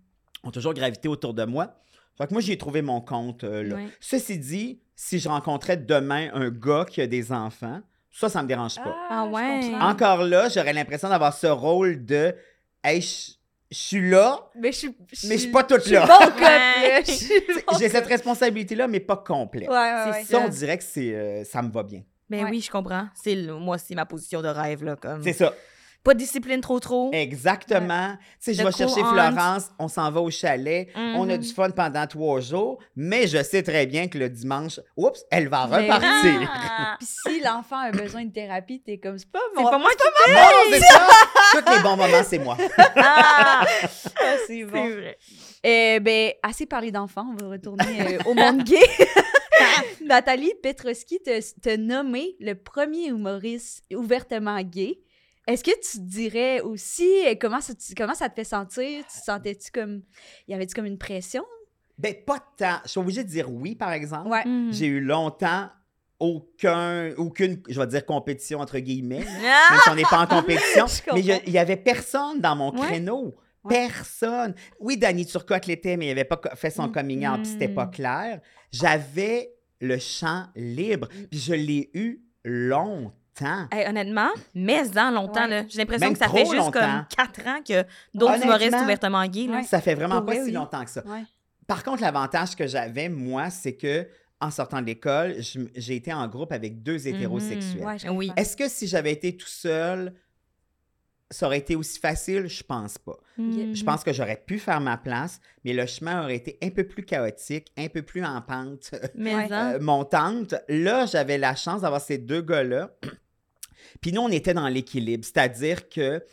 ont toujours gravité autour de moi. Fait que moi, j'ai trouvé mon compte euh, là. Ouais. Ceci dit, si je rencontrais demain un gars qui a des enfants, ça, ça me dérange pas. Ah je ouais. Encore là, j'aurais l'impression d'avoir ce rôle de Hey, je je suis là, Mais je suis. mais je suis pas toute je suis là. bon [laughs] J'ai cette responsabilité-là, mais pas complète. Ouais, ouais. Ça, on dirait que c'est, euh, ça me va bien. Ben Ouais. oui, je comprends. C'est moi aussi ma position de rêve là comme. C'est ça. Pas de discipline trop trop. Exactement. Tu sais, je vais chercher. Florence, on s'en va au chalet, on a du fun pendant trois jours, mais je sais très bien que le dimanche, oups, elle va Mais repartir. Ah. [laughs] Puis si l'enfant a besoin de thérapie, t'es comme, c'est pas C'est mon. pas moi qui Non, non, c'est ça. Tous les bons moments, c'est moi. Ah, [laughs] Ah, c'est bon. c'est vrai. Euh, ben, assez parlé d'enfants, on va retourner euh, au monde gay. [laughs] Nathalie Petrovski t'a t'a nommé le premier humoriste ouvertement gay. Est-ce que tu dirais aussi euh, comment ça, comment ça te fait sentir? Tu sentais-tu comme. Y avait-tu comme une pression? Ben, pas tant. Je suis obligée de dire oui, par exemple. Ouais. Mhm. J'ai eu longtemps aucun, aucune, je vais dire compétition entre guillemets, Ah! même si on n'est pas en compétition. [laughs] Je mais il y a- comprends. il y avait personne dans mon Ouais. créneau. Ouais. Personne. Oui, Danny Turcotte l'était, mais il n'avait pas fait son Mm. coming out, puis c'était pas Mm. clair. J'avais le champ libre, Mm. puis je l'ai eu longtemps. Hey, honnêtement, mais en longtemps, Ouais. là. J'ai l'impression Même que ça fait juste longtemps. comme quatre ans que d'autres humoristes ouvertement gays, là. Ouais. Ça fait vraiment pas si oui. longtemps que ça. Ouais. Par contre, l'avantage que j'avais, moi, c'est que en sortant de l'école, j'ai été en groupe avec deux hétérosexuels. Ouais, Oui. comprends. Est-ce que si j'avais été tout seul, ça aurait été aussi facile? Je pense pas. Mhm. Je pense que j'aurais pu faire ma place, mais le chemin aurait été un peu plus chaotique, un peu plus en pente Mais [laughs] euh, montante. Là, j'avais la chance d'avoir ces deux gars-là. Puis nous, on était dans l'équilibre, c'est-à-dire que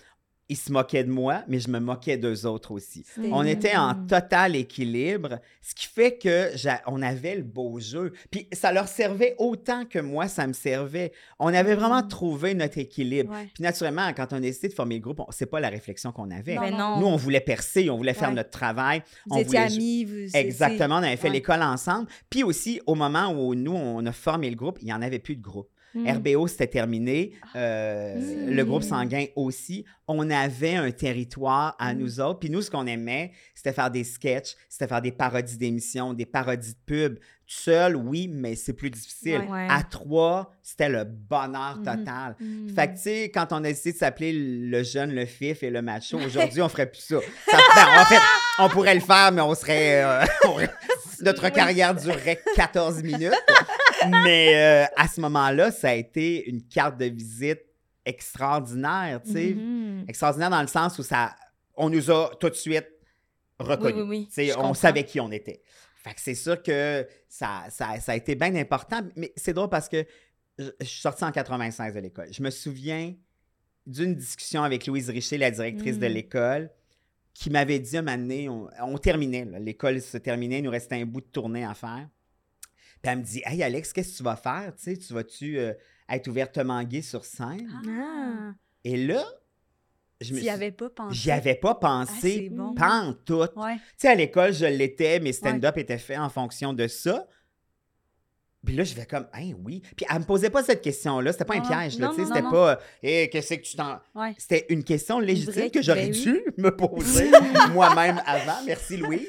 ils se moquaient de moi, mais je me moquais d'eux autres aussi. On était en total équilibre, ce qui fait que on avait le beau jeu. Puis ça leur servait autant que moi, ça me servait. On avait vraiment Mm. trouvé notre équilibre. Ouais. Puis naturellement, quand on a décidé de former le groupe, c'est pas la réflexion qu'on avait. Non, Mais non. non. Nous, on voulait percer, on voulait faire Ouais. notre travail. Vous on étiez voulait- amis, vous. Exactement, on avait fait ouais. l'école ensemble. Puis aussi, au moment où nous, on a formé le groupe, il n'y en avait plus de groupe. Mhm. RBO, c'était terminé. Euh, Mm. Le groupe sanguin aussi. On avait un territoire à Mm. nous autres. Puis nous, ce qu'on aimait, c'était faire des sketchs, c'était faire des parodies d'émissions, des parodies de pubs. Seul, oui, mais c'est plus difficile. Ouais. À trois, c'était le bonheur Mhm. total. Mhm. Fait que, tu sais, quand on a décidé de s'appeler le jeune, le fif et le macho, aujourd'hui, on ferait plus ça. Ça- ben, en fait, on pourrait le faire, mais on serait. euh, [laughs] notre carrière durerait 14 minutes. Mais euh, à ce moment-là, ça a été une carte de visite extraordinaire, tu sais. Mhm. Extraordinaire dans le sens où ça. On nous a tout de suite reconnus. Oui, oui, oui. On comprends. savait qui on était. Fait que c'est sûr que ça, ça, ça a été bien important. Mais c'est drôle parce que je, je suis sortie en 96 de l'école. Je me souviens d'une discussion avec Louise Richer, la directrice de Mm. l'école, qui m'avait dit un moment donné, on, on terminait, l'école se terminait, il nous restait un bout de tournée à faire. Puis elle me dit Hey Alex, qu'est-ce que tu vas faire? Tu sais, tu vas-tu euh, être ouvertement gay sur scène? Ah. Et là, je me suis- avais pas pensé. J'y avais pas Ah, pensé, c'est bon. Ouais. Tu sais, à l'école, je l'étais, mes stand-up étaient faits en fonction de ça. Puis là, je vais comme, hein, oui. Puis elle me posait pas cette question-là. C'était pas un Non, piège, là. Tu sais, c'était pas, hé, qu'est-ce que tu t'en. Ouais. C'était une question légitime que j'aurais ben oui. dû me poser [laughs] moi-même avant. Merci, Louise.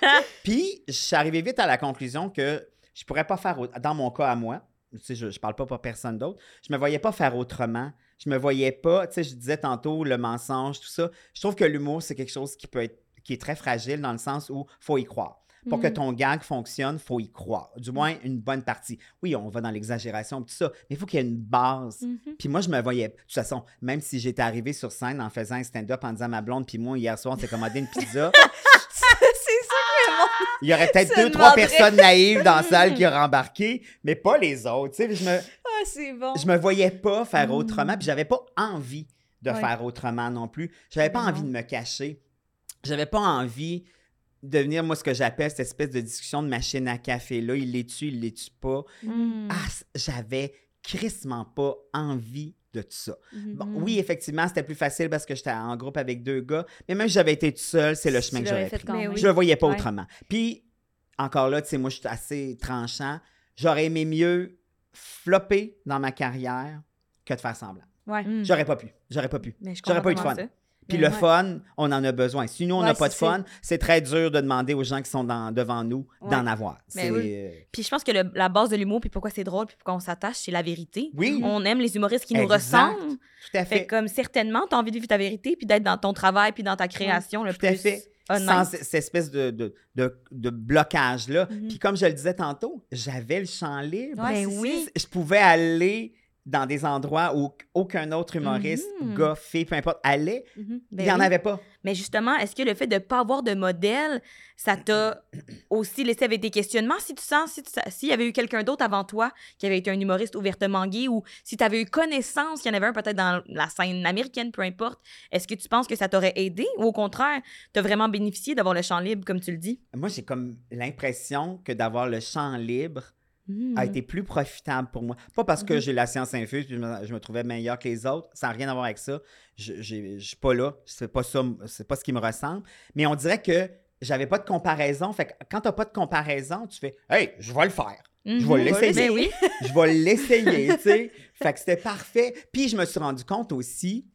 [laughs] Puis, je suis arrivé vite à la conclusion que je pourrais pas faire, dans mon cas à moi, sais, je, je parle pas pour personne d'autre, je me voyais pas faire autrement. Je me voyais pas, tu sais, je disais tantôt le mensonge, tout ça. Je trouve que l'humour, c'est quelque chose qui peut être, qui est très fragile dans le sens où faut y croire. Pour que Mhm. ton gag fonctionne, faut y croire. Du moins, une bonne partie. Oui, on va dans l'exagération, tout ça, mais il faut qu'il y ait une base. Mhm. Puis moi, je me voyais. De toute façon, même si j'étais arrivé sur scène en faisant un stand-up en disant à ma blonde, puis moi, hier soir, on s'est commandé une pizza, [laughs] c'est ça que le monde- il y aurait peut-être deux, trois personnes naïves dans la salle qui auraient [laughs] embarqué, mais pas les autres. Tu sais, je me, Ah, c'est bon. je me voyais pas faire Mm. autrement, puis j'avais pas envie de Ouais. faire autrement non plus. J'avais pas envie de me cacher. J'avais pas envie de venir, moi, ce que j'appelle cette espèce de discussion de machine à café. Là, il les tue, il les tue pas. Mhm. Ah, j'avais crissement pas envie de tout ça. Mhm. Bon, oui, effectivement, c'était plus facile parce que j'étais en groupe avec deux gars, mais même si j'avais été tout seul, c'est le Tu chemin que j'aurais fait pris. oui. Je le voyais pas Ouais. autrement. Puis, encore là, tu sais, moi, je suis assez tranchant. J'aurais aimé mieux flopper dans ma carrière que de faire semblant. Ouais. Mhm. J'aurais pas pu. J'aurais pas pu. Mais je J'aurais pas eu de fun. ça. Puis le ouais. fun, on en a besoin. Si nous, on n'a Ouais, pas de fun, c'est très dur de demander aux gens qui sont dans- devant nous Ouais. d'en avoir. Mais oui. euh, Puis je pense que le- la base de l'humour, puis pourquoi c'est drôle, puis pourquoi on s'attache, c'est la vérité. Oui, On aime les humoristes qui nous Exact. ressemblent. tout à Fait fait. comme certainement, tu as envie de vivre ta vérité, puis d'être dans ton travail, puis dans ta création le Tout à plus fait. honnête. Sans cette espèce de, de, de, de blocage-là. Mhm. Puis comme je le disais tantôt, j'avais le champ libre. Ouais, Ben oui. Je pouvais aller dans des endroits où aucun autre humoriste, Mhm. gars, fille, peu importe, allait. Mhm. Ben Il n'y en oui. avait pas. Mais justement, est-ce que le fait de ne pas avoir de modèle, ça t'a [clears throat] aussi laissé avec des questionnements? Si tu sens, si s'il y avait eu quelqu'un d'autre avant toi qui avait été un humoriste ouvertement gay ou si tu avais eu connaissance qu'il y en avait un peut-être dans la scène américaine, peu importe, est-ce que tu penses que ça t'aurait aidé ou au contraire, tu as vraiment bénéficié d'avoir le champ libre, comme tu le dis? Moi, j'ai comme l'impression que d'avoir le champ libre A été plus profitable pour moi. Pas parce que j'ai la science infuse puis je me, je me trouvais meilleur que les autres, ça n'a rien à voir avec ça. Je je suis pas là, c'est pas ça, c'est pas ce qui me ressemble. Mais on dirait que j'avais pas de comparaison. Fait que quand t'as pas de comparaison, tu fais Hey, je vais le faire. Je vais Mhm. l'essayer. Ben oui. [laughs] Je vais l'essayer, tu sais. Fait que c'était parfait. Puis je me suis rendu compte aussi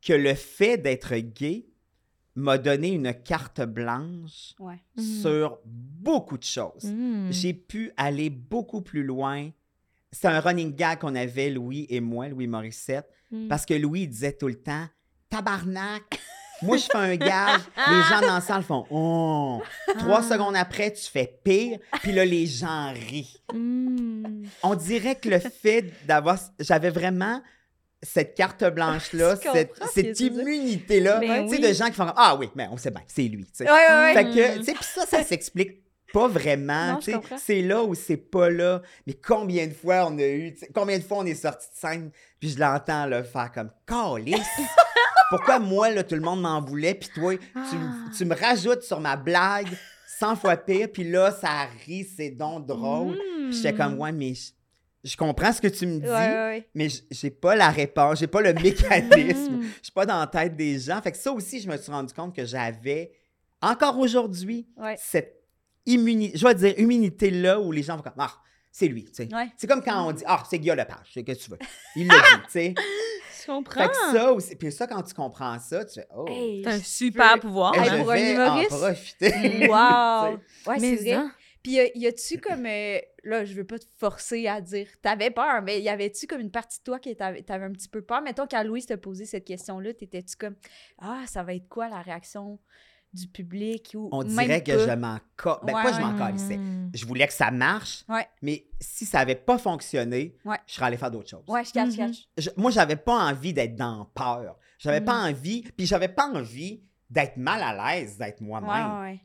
que le fait d'être gay m'a donné une carte blanche Ouais. Sur beaucoup de choses. Mm. J'ai pu aller beaucoup plus loin. C'est un running gag qu'on avait, Louis et moi, Louis Morissette, Mm. parce que Louis disait tout le temps Tabarnak! [laughs] Moi, je fais un gage, les gens dans la salle font Oh! Trois Ah. secondes après, tu fais pire, puis là, les gens rient. Mm. On dirait que le fait d'avoir. J'avais vraiment cette carte blanche-là, [laughs] cette, que immunité-là, Ben tu sais, oui. de gens qui font Ah oui, mais on sait bien, c'est lui. tu. Ouais, ouais. Fait Mm. que, tu sais, puis ça, ça s'explique pas vraiment. C'est là ou c'est pas là. Mais combien de fois on a eu, combien de fois on est sorti de scène, puis je l'entends là, faire comme Calice! [laughs] Pourquoi moi, là, tout le monde m'en voulait, puis toi, tu, Ah. tu me rajoutes sur ma blague 100 fois pire, puis là, ça rit, c'est donc drôle. Mm. Puis j'étais comme, ouais, mais je, je comprends ce que tu me dis, Ouais, ouais, ouais. mais j'ai pas la réponse, j'ai pas le mécanisme. [laughs] Je suis pas dans la tête des gens. Fait que ça aussi, je me suis rendu compte que j'avais, encore aujourd'hui, Ouais. cette immunité, je vais dire, immunité-là où les gens vont comme, ah, c'est lui, tu sais. Ouais. C'est comme quand on dit, ah, c'est Guillaume Lepage, c'est que tu veux. Il l'a dit, tu sais. [laughs] Je comprends. Fait que ça aussi, puis ça, quand tu comprends ça, tu fais, oh, Hey, C'est un super peux- pouvoir. hey, Hey, je pour un vais en profiter. Wow! [laughs] Ouais, c'est vrai. Puis y a- y a-tu comme. euh, là, je veux pas te forcer à dire. T'avais peur, mais y avait-tu comme une partie de toi qui t'avais t'avais un petit peu peur? Mettons, quand Louise t'a posé cette question-là, t'étais-tu comme. Ah, ça va être quoi la réaction du public? Ou On même dirait que je m'en ca- Ben, Ouais, pas je m'en calissais. Mm. Je voulais que ça marche, Ouais. mais si ça avait pas fonctionné, Ouais. je serais allé faire d'autres choses. Ouais, je catch, Mhm. Je- moi, j'avais pas envie d'être dans peur. J'avais pas Mm. envie, puis j'avais pas envie d'être mal à l'aise d'être Ouais, moi-même.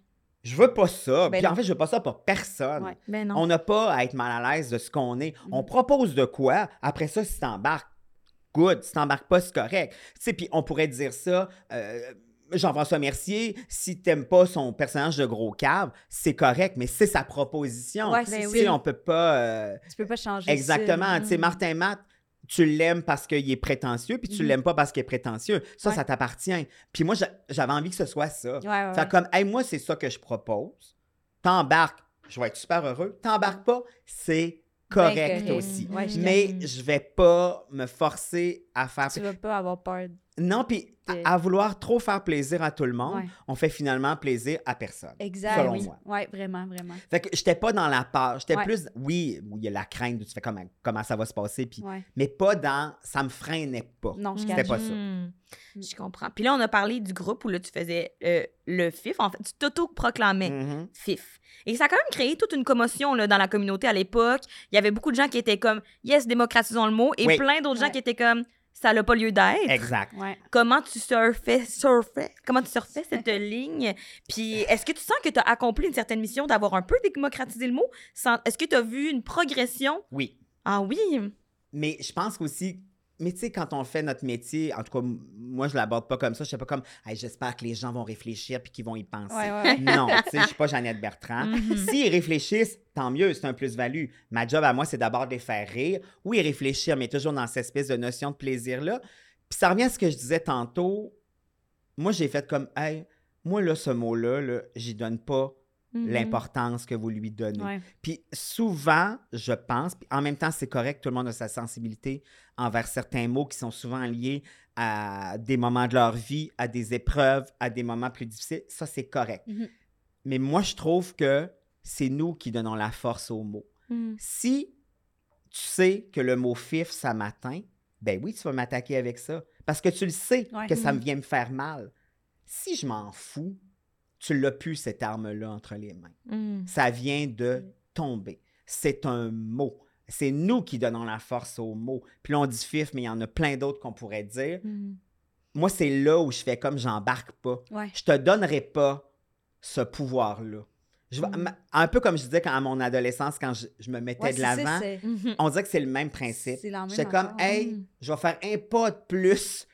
Je veux pas ça. Ben puis en fait, je veux pas ça pour personne. Ouais. Ben non. On n'a pas à être mal à l'aise de ce qu'on est. On Mhm. propose de quoi? Après ça, si t'embarques, good. Si t'embarques pas, c'est correct. Tu sais, puis on pourrait dire ça. euh, Jean-François Mercier, si t'aimes pas son personnage de gros cave, c'est correct, mais c'est sa proposition. Ouais, sais, oui. on peut pas. euh, Tu peux pas changer Exactement. Tu sais, Mm. Martin Matt, tu l'aimes parce qu'il est prétentieux, puis tu Mhm. l'aimes pas parce qu'il est prétentieux. Ça, Ouais. ça t'appartient. Puis moi, j'a- j'avais envie que ce soit ça. Ouais, ouais, Fait comme, hey, moi, c'est ça que je propose. T'embarques, je vais être super heureux. T'embarques pas, c'est correct correct. aussi. Ouais, je Mais je vais pas me forcer à faire. Tu vas pas avoir peur. Non, puis de- à, à vouloir trop faire plaisir à tout le monde, Ouais. on fait finalement plaisir à personne. Exact. Selon oui. moi. Ouais, vraiment, vraiment. Fait que j'étais pas dans la peur. J'étais Ouais. plus, oui, il y a la crainte, où tu fais comment, comment ça va se passer, puis Ouais. mais pas dans ça me freinait pas. Non, je C'était catch. pas ça. Mm. Je comprends. Puis là, on a parlé du groupe où là, tu faisais euh, le FIF. En fait, tu t'auto-proclamais. FIF. Et ça a quand même créé toute une commotion là, dans la communauté à l'époque. Il y avait beaucoup de gens qui étaient comme Yes, démocratisons le mot. Et Oui. plein d'autres gens qui étaient comme Ça n'a pas lieu d'être. Exact. Ouais. Comment tu surfais, surfais, comment tu surfais cette [laughs] ligne? Puis est-ce que tu sens que tu as accompli une certaine mission d'avoir un peu démocratisé le mot? Sans- Est-ce que tu as vu une progression? Oui. Ah oui! Mais je pense qu'aussi, mais tu sais, quand on fait notre métier, en tout cas, moi, je l'aborde pas comme ça. Je sais pas comme, Hey, j'espère que les gens vont réfléchir puis qu'ils vont y penser. Ouais, ouais, ouais. [laughs] Non, tu sais, je suis pas Jeannette Bertrand. Mhm. S'ils réfléchissent, tant mieux, c'est un plus-value. Ma job à moi, c'est d'abord de les faire rire. Oui, réfléchir, mais toujours dans cette espèce de notion de plaisir-là. Puis ça revient à ce que je disais tantôt. Moi, j'ai fait comme, hey, moi, là, ce mot-là, là, j'y donne pas Mhm. l'importance que vous lui donnez. Ouais. Puis souvent, je pense, puis en même temps, c'est correct, tout le monde a sa sensibilité envers certains mots qui sont souvent liés à des moments de leur vie, à des épreuves, à des moments plus difficiles. Ça, c'est correct. Mhm. Mais moi, je trouve que c'est nous qui donnons la force aux mots. Mhm. Si tu sais que le mot fif, ça m'atteint, ben oui, tu vas m'attaquer avec ça. Parce que tu le sais Ouais. que ça me Mhm. vient me faire mal. Si je m'en fous, tu l'as plus, cette arme-là, entre les mains. Mhm. Ça vient de tomber. C'est un mot. C'est nous qui donnons la force aux mots. Puis là, on dit fif, mais il y en a plein d'autres qu'on pourrait dire. Mhm. Moi, c'est là où je fais comme j'embarque pas. Ouais. Je te donnerai pas ce pouvoir-là. Je Mm. Un peu comme je disais quand, à mon adolescence, quand je, je me mettais Ouais, de l'avant, on dirait que c'est le même principe. J'étais comme, hey, Mm. je vais faire un pas de plus.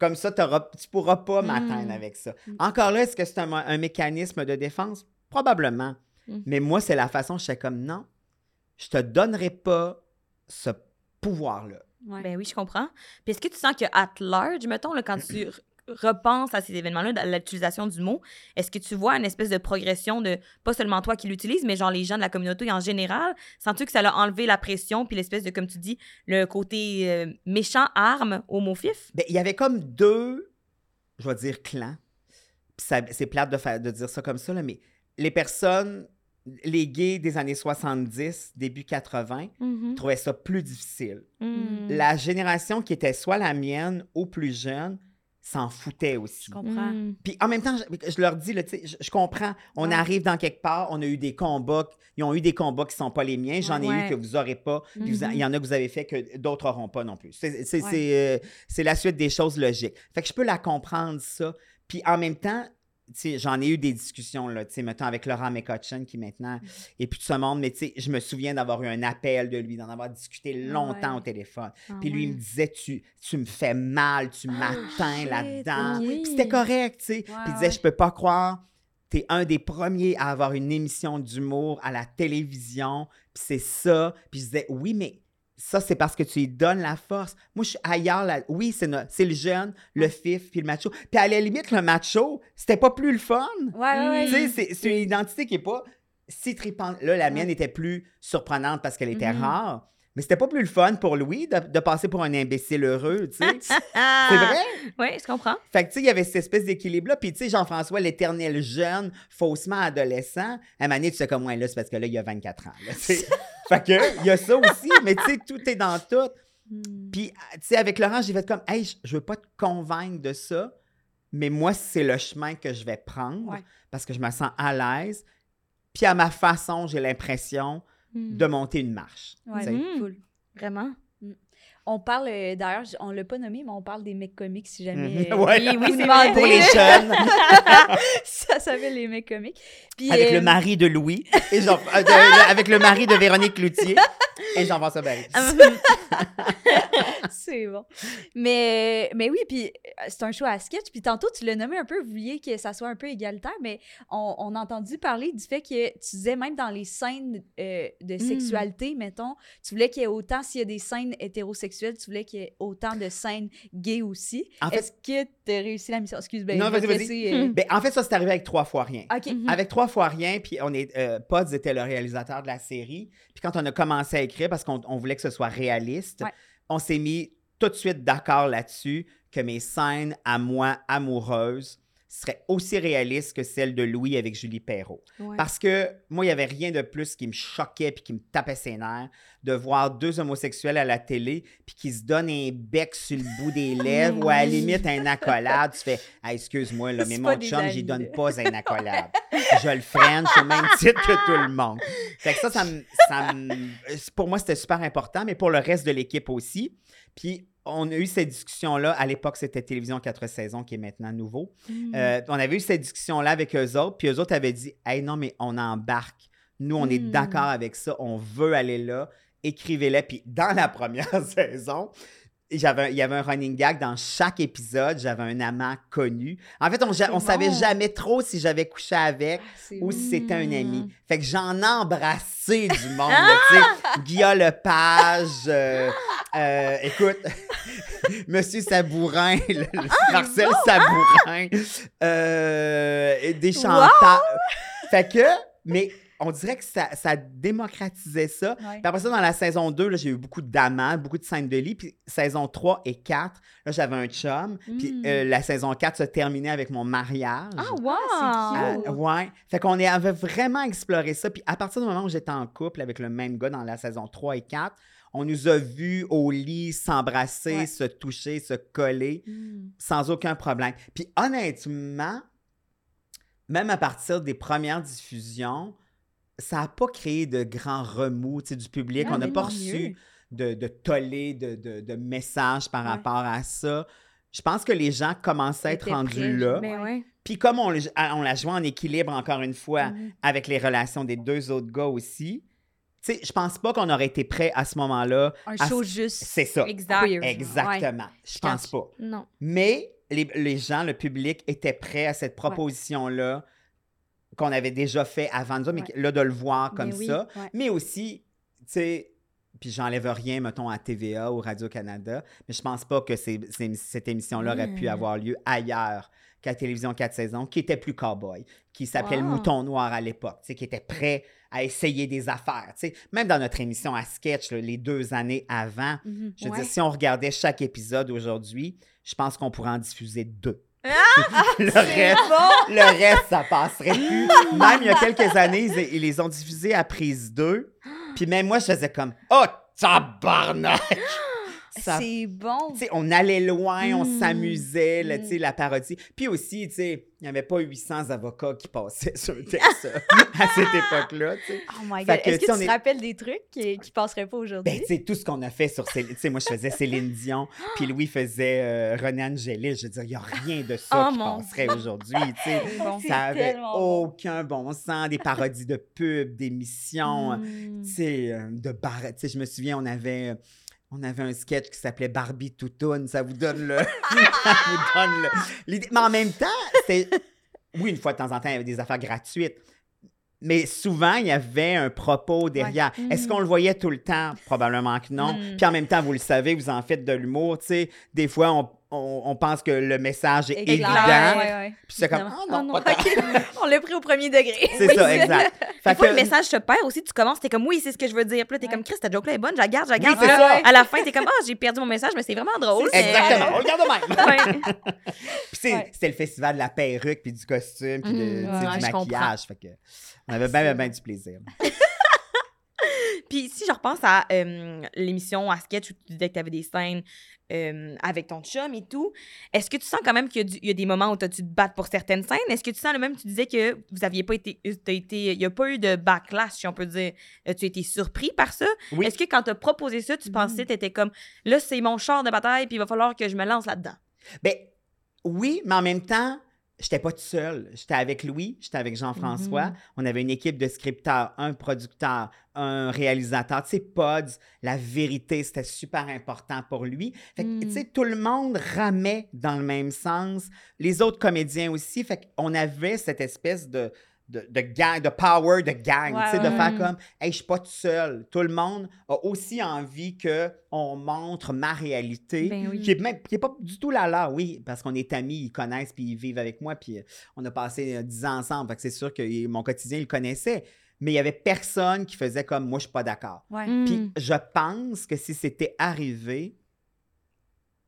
Comme ça, tu pourras pas m'atteindre Mm. avec ça. Encore là, est-ce que c'est un, un mécanisme de défense? Probablement. Mm. Mais moi, c'est la façon, je suis comme, non, je te donnerai pas ce pouvoir-là. Ouais. Ben oui, je comprends. Puis est-ce que tu sens que at large, mettons, là, quand tu [clears throat] repenses à ces événements-là, à l'utilisation du mot, est-ce que tu vois une espèce de progression de pas seulement toi qui l'utilise, mais genre les gens de la communauté en général? Sens-tu que ça a enlevé la pression, puis l'espèce de, comme tu dis, le côté euh, méchant arme au mot fif? Ben, il y avait comme deux, je vais dire, clans. C'est plate de, faire, de dire ça comme ça, là, mais les personnes, les gays des années 70, début 80, trouvaient ça plus difficile. Mm. La génération qui était soit la mienne ou plus jeune s'en foutait aussi. Je comprends. Mm. Puis en même temps, je, je leur dis, là, je, je comprends, on Ouais. arrive dans quelque part, on a eu des combats, ils ont eu des combats qui sont pas les miens, j'en ai eu que vous aurez pas, puis vous- Mhm. il y en a que vous avez fait que d'autres auront pas non plus. C'est c'est- Ouais. c'est, euh, c'est la suite des choses logiques. Fait que je peux la comprendre, ça. Puis en même temps, j'en ai eu des discussions, là, tu sais, mettons, avec Laurent McCutcheon, qui maintenant est plus de ce monde, mais tu sais, je me souviens d'avoir eu un appel de lui, d'en avoir discuté longtemps Ouais. au téléphone. Ah Puis lui, il me disait, tu, tu me fais mal, tu m'atteins shit, là-dedans. Puis C'était correct, tu sais. Puis il disait, je peux pas croire, t'es un des premiers à avoir une émission d'humour à la télévision, puis c'est ça. Puis je disais, oui, mais ça, c'est parce que tu lui donnes la force. Moi, je suis ailleurs. Là. Oui, c'est le jeune, le fif, puis le macho. Puis à la limite, le macho, c'était pas plus le fun. Ouais, ouais, ouais. Tu sais, c'est- c'est une identité qui est pas si tripante. Là, la mienne était plus surprenante parce qu'elle était Mhm. rare. Mais c'était pas plus le fun pour Louis de, de passer pour un imbécile heureux, tu sais. [laughs] c'est vrai? Oui, je comprends. Fait que, tu sais, il y avait cette espèce d'équilibre-là. Puis, tu sais, Jean-François, l'éternel jeune, faussement adolescent, à un moment donné, tu sais comme, ouais, là, c'est parce que là, il y a 24 ans. là. [laughs] fait que, il y a ça aussi, mais tu sais, tout est dans tout. Mm. Puis, tu sais, avec Laurent, j'ai fait comme, hey, je- veux pas te convaincre de ça, mais moi, c'est le chemin que je vais prendre Ouais. parce que je me sens à l'aise. Puis, à ma façon, j'ai l'impression Mm. de monter une marche. Ouais, cool. Vraiment? On parle, euh, d'ailleurs, on l'a pas nommé, mais on parle des mecs comiques si jamais. Mhm. euh, Ouais. Oui, oui, vous c'est demandez, Pour les jeunes, [laughs] ça s'appelle les mecs comiques. Puis, avec euh, le mari de Louis, et Jean- euh, de- avec le mari de Véronique Cloutier et Jean-François Barry. [laughs] c'est bon. Mais, mais oui, puis euh, c'est un show à sketch. Puis tantôt, tu l'as nommé un peu, vous vouliez que ça soit un peu égalitaire, mais on, on a entendu parler du fait que tu disais même dans les scènes euh, de sexualité, mettons, tu voulais qu'il y ait autant, s'il y a des scènes hétérosexuelles, tu voulais qu'il y ait autant de scènes gays aussi. En fait- Est-ce que tu as réussi la mission? Excuse, ben, Non, je vais vas-y, vas-y. euh, Ben, en fait, ça, c'est arrivé avec Trois fois rien. OK. Mhm. Avec Trois fois rien, puis on est. Euh, Pods était le réalisateur de la série. Puis quand on a commencé à écrire, parce qu'on on voulait que ce soit réaliste, Ouais. on s'est mis tout de suite d'accord là-dessus que mes scènes à moi amoureuses seraient aussi réalistes que celles de Louis avec Julie Perrault. Ouais. Parce que moi, il n'y avait rien de plus qui me choquait puis qui me tapait ses nerfs de voir deux homosexuels à la télé puis qui se donnent un bec sur le bout des [laughs] lèvres ou à la limite un accolade. Tu fais Ah, excuse-moi, là, mais mon chum, j'y amis, donne pas un accolade. [laughs] Je le freine au même titre que tout le monde. Fait que ça, ça me. ça me- Pour moi, c'était super important, mais pour le reste de l'équipe aussi. Puis on a eu cette discussion-là. À l'époque, c'était Télévision 4 saisons, qui est maintenant nouveau. Mm. Euh, on avait eu cette discussion-là avec eux autres, puis eux autres avaient dit Hey, non, mais on embarque. Nous, on est Hmm. d'accord avec ça, on veut aller là, écrivez-les. Puis dans la [laughs] première saison, j'avais, il y avait un running gag dans chaque épisode, j'avais un amant connu. En fait, on, on savait jamais trop si j'avais couché avec C'est ou si c'était un ami. Fait que j'en ai embrassé du monde, sais. [laughs] Guillaume Lepage, euh, euh, écoute, [laughs] Monsieur Sabourin, le- le- Marcel Sabourin, euh, des chanteurs. Fait que, mais on dirait que ça, ça démocratisait ça. Ouais. Puis après ça, dans la saison 2, là, j'ai eu beaucoup d'amants, beaucoup de scènes de lit. Puis saison 3 et 4, là, j'avais un chum. Puis Mm. euh, la saison 4 se terminait avec mon mariage. Ah, wow! cute. Euh, ouais. Fait qu'on avait vraiment exploré ça. Puis à partir du moment où j'étais en couple avec le même gars dans la saison 3 et 4, on nous a vus au lit s'embrasser, Ouais. se toucher, se coller Mm. sans aucun problème. Puis honnêtement, même à partir des premières diffusions, ça n'a pas créé de grands remous du public. On n'a pas reçu de, de tollé, de, de- de messages par Ouais. rapport à ça. Je pense que les gens commençaient à être rendus là. Ouais. Puis comme on, on l'a joué en équilibre, encore une fois, Mhm. avec les relations des deux autres gars aussi, tu sais, je pense pas qu'on aurait été prêt à ce moment-là. Un à- show juste. C'est ça. Exact. Exactement. Je pense pas. Non. Mais les, les gens, le public, étaient prêts à cette proposition-là qu'on avait déjà fait avant nous, mais Ouais. là, de le voir comme Mais oui, ça. ouais. Mais aussi, tu sais, puis j'enlève rien, mettons, à TVA ou Radio-Canada, mais je pense pas que ces- ces- cette émission-là aurait pu Mm. avoir lieu ailleurs qu'à Télévision 4 saisons, qui était plus cowboy, qui s'appelait Le. Mouton Noir à l'époque, tu sais, qui était prêt à essayer des affaires. tu sais. Même dans notre émission à sketch, là, les deux années avant, Mhm. je veux Ouais. dire, si on regardait chaque épisode aujourd'hui, je pense qu'on pourrait en diffuser deux. Ah! le, reste, le reste, ça passerait plus. Même il y a quelques années, ils, ils les ont diffusés à prise 2. Puis même moi, je faisais comme Oh, tabarnak! Ça- C'est bon. On allait loin, on Mm. s'amusait, là, Mm. sais, la parodie. Puis aussi, il n'y avait pas 800 avocats qui passaient sur le [laughs] texte à cette époque-là. Oh my god. que, Est-ce tu que on tu est- te rappelles des trucs qui, qui passeraient pas Ben, aujourd'hui? sais, tout ce qu'on a fait sur Céline. Moi, je faisais Céline Dion, [gasps] puis Louis faisait euh, René Angélil. Je veux dire, il n'y a rien de ça Oh, qui mon passerait aujourd'hui, [laughs] bon. Ça avait tellement bon. aucun bon sens. Des parodies de pubs, d'émissions, Mm. sais, euh, de bar... Je me souviens, on avait... On avait un sketch qui s'appelait Barbie Toutoune. Ça vous donne le... [laughs] ça vous donne le... l'idée. Mais en même temps, c'était... Oui, une fois de temps en temps, il y avait des affaires gratuites. Mais souvent, il y avait un propos derrière. Est-ce qu'on le voyait tout le temps? Probablement que non. Mm. Puis en même temps, vous le savez, vous en faites de l'humour. Tu sais, des fois, on, on- on pense que le message est Éclair, évident. ouais, ouais. Puis c'est comme, ah non, Oh pas tant. [laughs] On l'a pris au premier degré. [laughs] C'est ça, exact. [laughs] Fait Des fois, que- le message te perd aussi. Tu commences, t'es comme, oui, c'est ce que je veux dire. Puis là, t'es Ouais. comme, Chris, ta joke-là est bonne, je la garde, je la garde. c'est Puis là, ça. À la fin, t'es comme, ah, j'ai perdu mon message, mais c'est vraiment drôle. mais- Exactement. On le garde de même. Puis c'est- Ouais. c'était le festival de la perruque, puis du costume, puis de- Mm, ouais, du comprends. maquillage. Fait que on avait bien, bien, bien du plaisir. Puis si je repense à euh, l'émission à sketch où tu disais que tu avais des scènes euh, avec ton chum et tout, est-ce que tu sens quand même qu'il y, a du- il y a des moments où tu as dû te battre pour certaines scènes? Est-ce que tu sens le même, tu disais que vous aviez pas été, t'as été il n'y a pas eu de backlash, si on peut dire. Euh, tu as été surpris par ça? Oui. Est-ce que quand tu as proposé ça, tu pensais, tu étais comme, là, c'est mon char de bataille, puis il va falloir que je me lance là-dedans? Ben oui, mais en même temps, j'étais pas tout seul. J'étais avec Louis, j'étais avec Jean-François. Mhm. On avait une équipe de scripteurs, un producteur, un réalisateur. Tu sais, Pods, la vérité, c'était super important pour lui. Fait que, Mm. tu sais, tout le monde ramait dans le même sens. Les autres comédiens aussi. Fait qu'on avait cette espèce de de, de gang, de power de gang, Ouais, tu sais, de faire comme, hey, je suis pas tout seul. Tout le monde a aussi envie que on montre ma réalité, Ben oui. qui est même, qui est pas du tout là là, oui, parce qu'on est amis, ils connaissent puis ils vivent avec moi, puis euh, on a passé euh, 10 ans ensemble, fait que c'est sûr que mon quotidien ils le connaissaient, mais il y avait personne qui faisait comme, moi je suis pas d'accord. Ouais. Mm. Puis je pense que si c'était arrivé,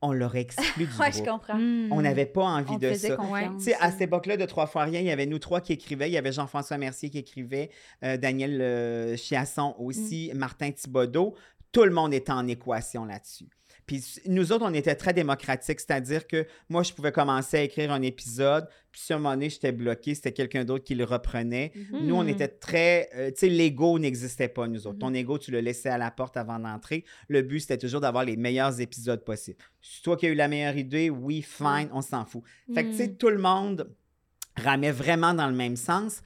on l'aurait exclu du Ouais, je groupe. comprends. Mm. On n'avait pas envie On de ça. Tu sais, à cette époque-là, de Trois fois rien, il y avait nous trois qui écrivaient. Il y avait Jean-François Mercier qui écrivait, euh, Daniel euh, Chiasson aussi, Mm. Martin Thibodeau. Tout le monde était en équation là-dessus. Puis nous autres, on était très démocratiques, c'est-à-dire que moi, je pouvais commencer à écrire un épisode, puis si à un moment donné, j'étais bloqué, c'était quelqu'un d'autre qui le reprenait. Mhm. Nous, on était très. euh, tu sais, l'ego n'existait pas, nous autres. Mhm. Ton ego, tu le laissais à la porte avant d'entrer. Le but, c'était toujours d'avoir les meilleurs épisodes possibles. C'est toi qui as eu la meilleure idée, oui, fine, on s'en fout. Fait que, tu sais, Mm. tout le monde ramait vraiment dans le même sens.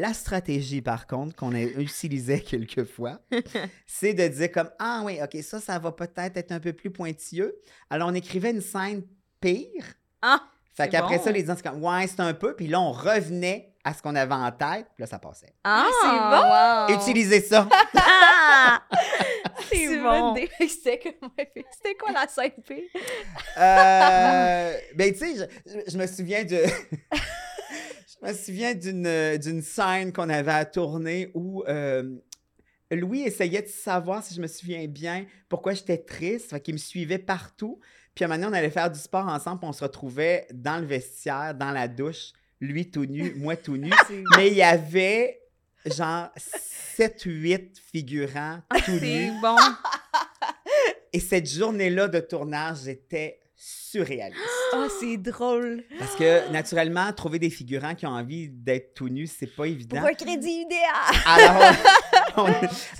La stratégie, par contre, qu'on a utilisée [laughs] quelquefois, [laughs] c'est de dire comme Ah oui, OK, ça, ça va peut-être être un peu plus pointilleux. Alors, on écrivait une scène pire. Ah! Fait C'est qu'après bon. ça, les gens, c'est comme Ouais, c'est un peu. Puis là, on revenait à ce qu'on avait en tête. Puis là, ça passait. Ah, wow! Utilisez ça. Ah! [laughs] C'est C'est bon. bon. C'était comme- C'était quoi la scène pire? Euh, ben, tu sais, je, je me souviens de. Je me souviens d'une, euh, d'une scène qu'on avait à tourner où euh, Louis essayait de savoir, si je me souviens bien, pourquoi j'étais triste. Fait qu'il me suivait partout. Puis à un moment donné, on allait faire du sport ensemble, puis on se retrouvait dans le vestiaire, dans la douche, lui tout nu, [laughs] moi tout nu. Mais il y avait genre 7-8 figurants tout C'est nus. bon. Et cette journée-là de tournage, j'étais surréaliste. Ah, c'est drôle. Parce que, naturellement, trouver des figurants qui ont envie d'être tout nus, c'est pas évident. Pour un crédit idéal. Alors, [laughs] [laughs] on,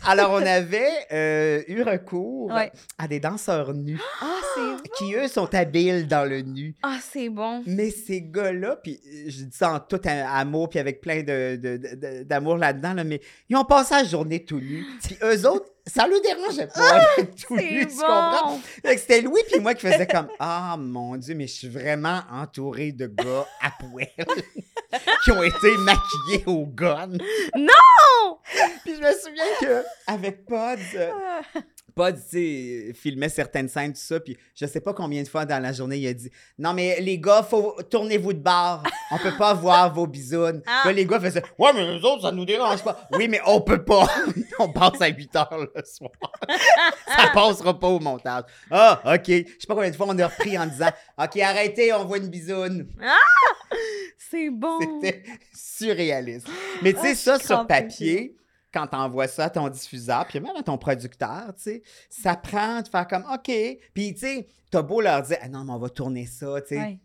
alors, on avait euh, eu recours Ouais. à des danseurs nus [gasps] Ah, c'est qui, eux, sont habiles dans le nu. Ah, c'est bon. Mais ces gars-là, puis euh, je dis ça en tout amour, puis avec plein de, de- de- de- d'amour là-dedans, là, mais ils ont passé la journée tout nus. [laughs] Puis eux autres, ça le dérangeait pas d'être tout nu, tu comprends? C'était Louis puis moi qui faisait comme Ah mon Dieu, mais je suis vraiment entouré de gars à poil [laughs] qui ont été maquillés au gun. Non! Puis je me souviens que avec Pod, euh, [laughs] Pod, tu sais, filmait certaines scènes, tout ça, puis je sais pas combien de fois dans la journée il a dit Non, mais les gars, faut tournez-vous de bord. On peut pas voir vos bisounes. Ah. Là, les gars faisaient Ouais, mais nous autres, ça nous dérange pas. Oui, mais on peut pas. [laughs] on passe à 8 heures le soir. [laughs] ça passera pas au montage. Ah, OK. Je sais pas combien de fois on a repris en disant OK, arrêtez, on voit une bisoune. C'est bon! C'était surréaliste. Mais tu sais, Ah, ça, je sur papier, quand t'envoies ça à ton diffuseur, puis même à ton producteur, tu sais, ça prend de faire comme OK. Puis, tu sais, t'as beau leur dire, ah non, mais on va tourner ça, tu sais. Ouais.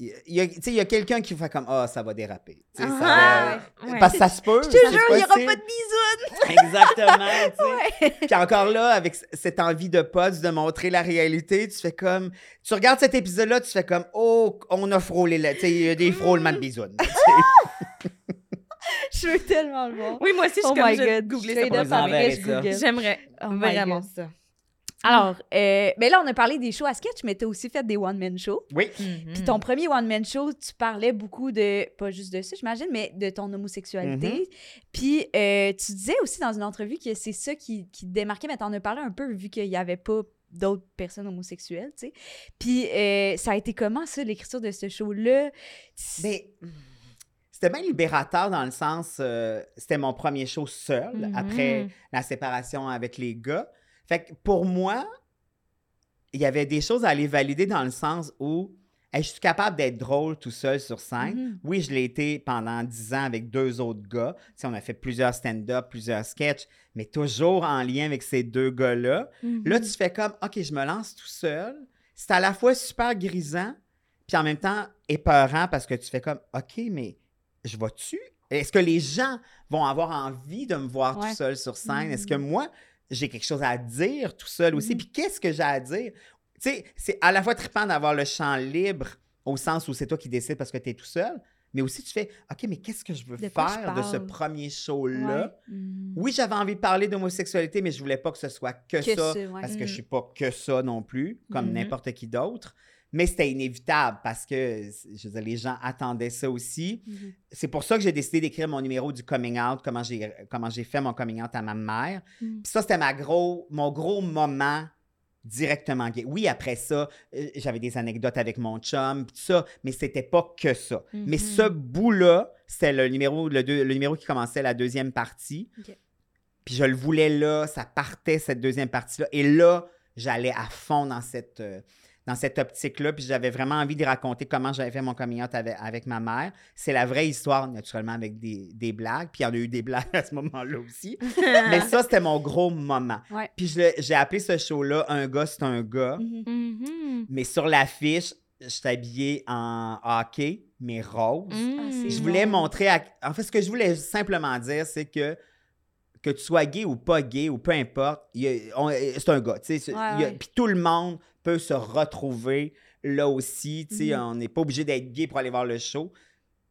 Il y a, tu sais, il y a quelqu'un qui fait comme, ah, ça va déraper. Ça Ah, va- ouais. Parce que ça se peut. Je te jure, il n'y aura pas de bisous! [laughs] Exactement, tu sais. Puis encore là, avec cette envie de pods de montrer la réalité, tu fais comme. Tu regardes cet épisode-là, tu fais comme, oh, on a frôlé là. Tu sais, il y a des frôlements de bisounes. [laughs] Je veux tellement le voir. Oui, moi aussi, je Oh suis comme my je God, straight ça google. J'aimerais Oh vraiment ça. Alors, euh, ben là, on a parlé des shows à sketch, mais tu as aussi fait des one-man shows? Oui. Puis ton premier one-man show, tu parlais beaucoup de, pas juste de ça, j'imagine, mais de ton homosexualité. Puis euh, tu disais aussi dans une entrevue que c'est ça qui, qui te démarquait, mais t'en as parlé un peu vu qu'il n'y avait pas d'autres personnes homosexuelles, tu sais. Puis euh, ça a été comment, ça, l'écriture de ce show-là? Mais c'était bien libérateur dans le sens, euh, c'était mon premier show seul Mhm. après la séparation avec les gars. Fait que pour moi, il y avait des choses à aller valider dans le sens où hey, je suis capable d'être drôle tout seul sur scène. Mhm. Oui, je l'ai été pendant dix ans avec deux autres gars. On a fait plusieurs stand-up, plusieurs sketchs, mais toujours en lien avec ces deux gars-là. Là, tu fais comme, OK, je me lance tout seul. C'est à la fois super grisant, puis en même temps épeurant parce que tu fais comme, OK, mais je vais-tu? Est-ce que les gens vont avoir envie de me voir Ouais. tout seul sur scène? Est-ce que moi, j'ai quelque chose à dire tout seul aussi? Mhm. Puis qu'est-ce que j'ai à dire? Tu sais, c'est à la fois trippant d'avoir le champ libre au sens où c'est toi qui décides parce que tu es tout seul, mais aussi tu fais, OK, mais qu'est-ce que je veux De quoi je faire de ce premier show-là? Ouais. Mhm. Oui, j'avais envie de parler d'homosexualité, mais je voulais pas que ce soit que, Que ça, ouais. parce que Mm. je suis pas que ça non plus, comme Mhm. n'importe qui d'autre. Mais c'était inévitable parce que je veux dire, les gens attendaient ça aussi. Mhm. C'est pour ça que j'ai décidé d'écrire mon numéro du coming out, comment j'ai comment j'ai fait mon coming out à ma mère. Mhm. Puis ça, c'était ma gros, mon gros moment directement gay. Oui, après ça, euh, j'avais des anecdotes avec mon chum, puis tout ça, mais c'était pas que ça. Mais Mhm. ce bout-là, c'était le numéro, le, deux- le numéro qui commençait la deuxième partie. Puis je le voulais là, ça partait cette deuxième partie-là. Et là, j'allais à fond dans cette, euh, dans cette optique-là. Puis j'avais vraiment envie de raconter comment j'avais fait mon coming out avec, avec ma mère. C'est la vraie histoire, naturellement, avec des, des blagues. Puis il y en a eu des blagues à ce moment-là aussi. [laughs] Mais ça, c'était mon gros moment. Ouais. Puis j'ai appelé ce show-là Un gars, c'est un gars. Mhm. Mhm. Mais sur l'affiche, je suis habillée en hockey, mais rose. Ah, c'est Je voulais bon. montrer. à- En fait, ce que je voulais simplement dire, c'est que que tu sois gay ou pas gay ou peu importe, c'est un gars. Ouais, ouais. Puis tout le monde peut se retrouver là aussi. tu sais, Mhm. On n'est pas obligé d'être gay pour aller voir le show.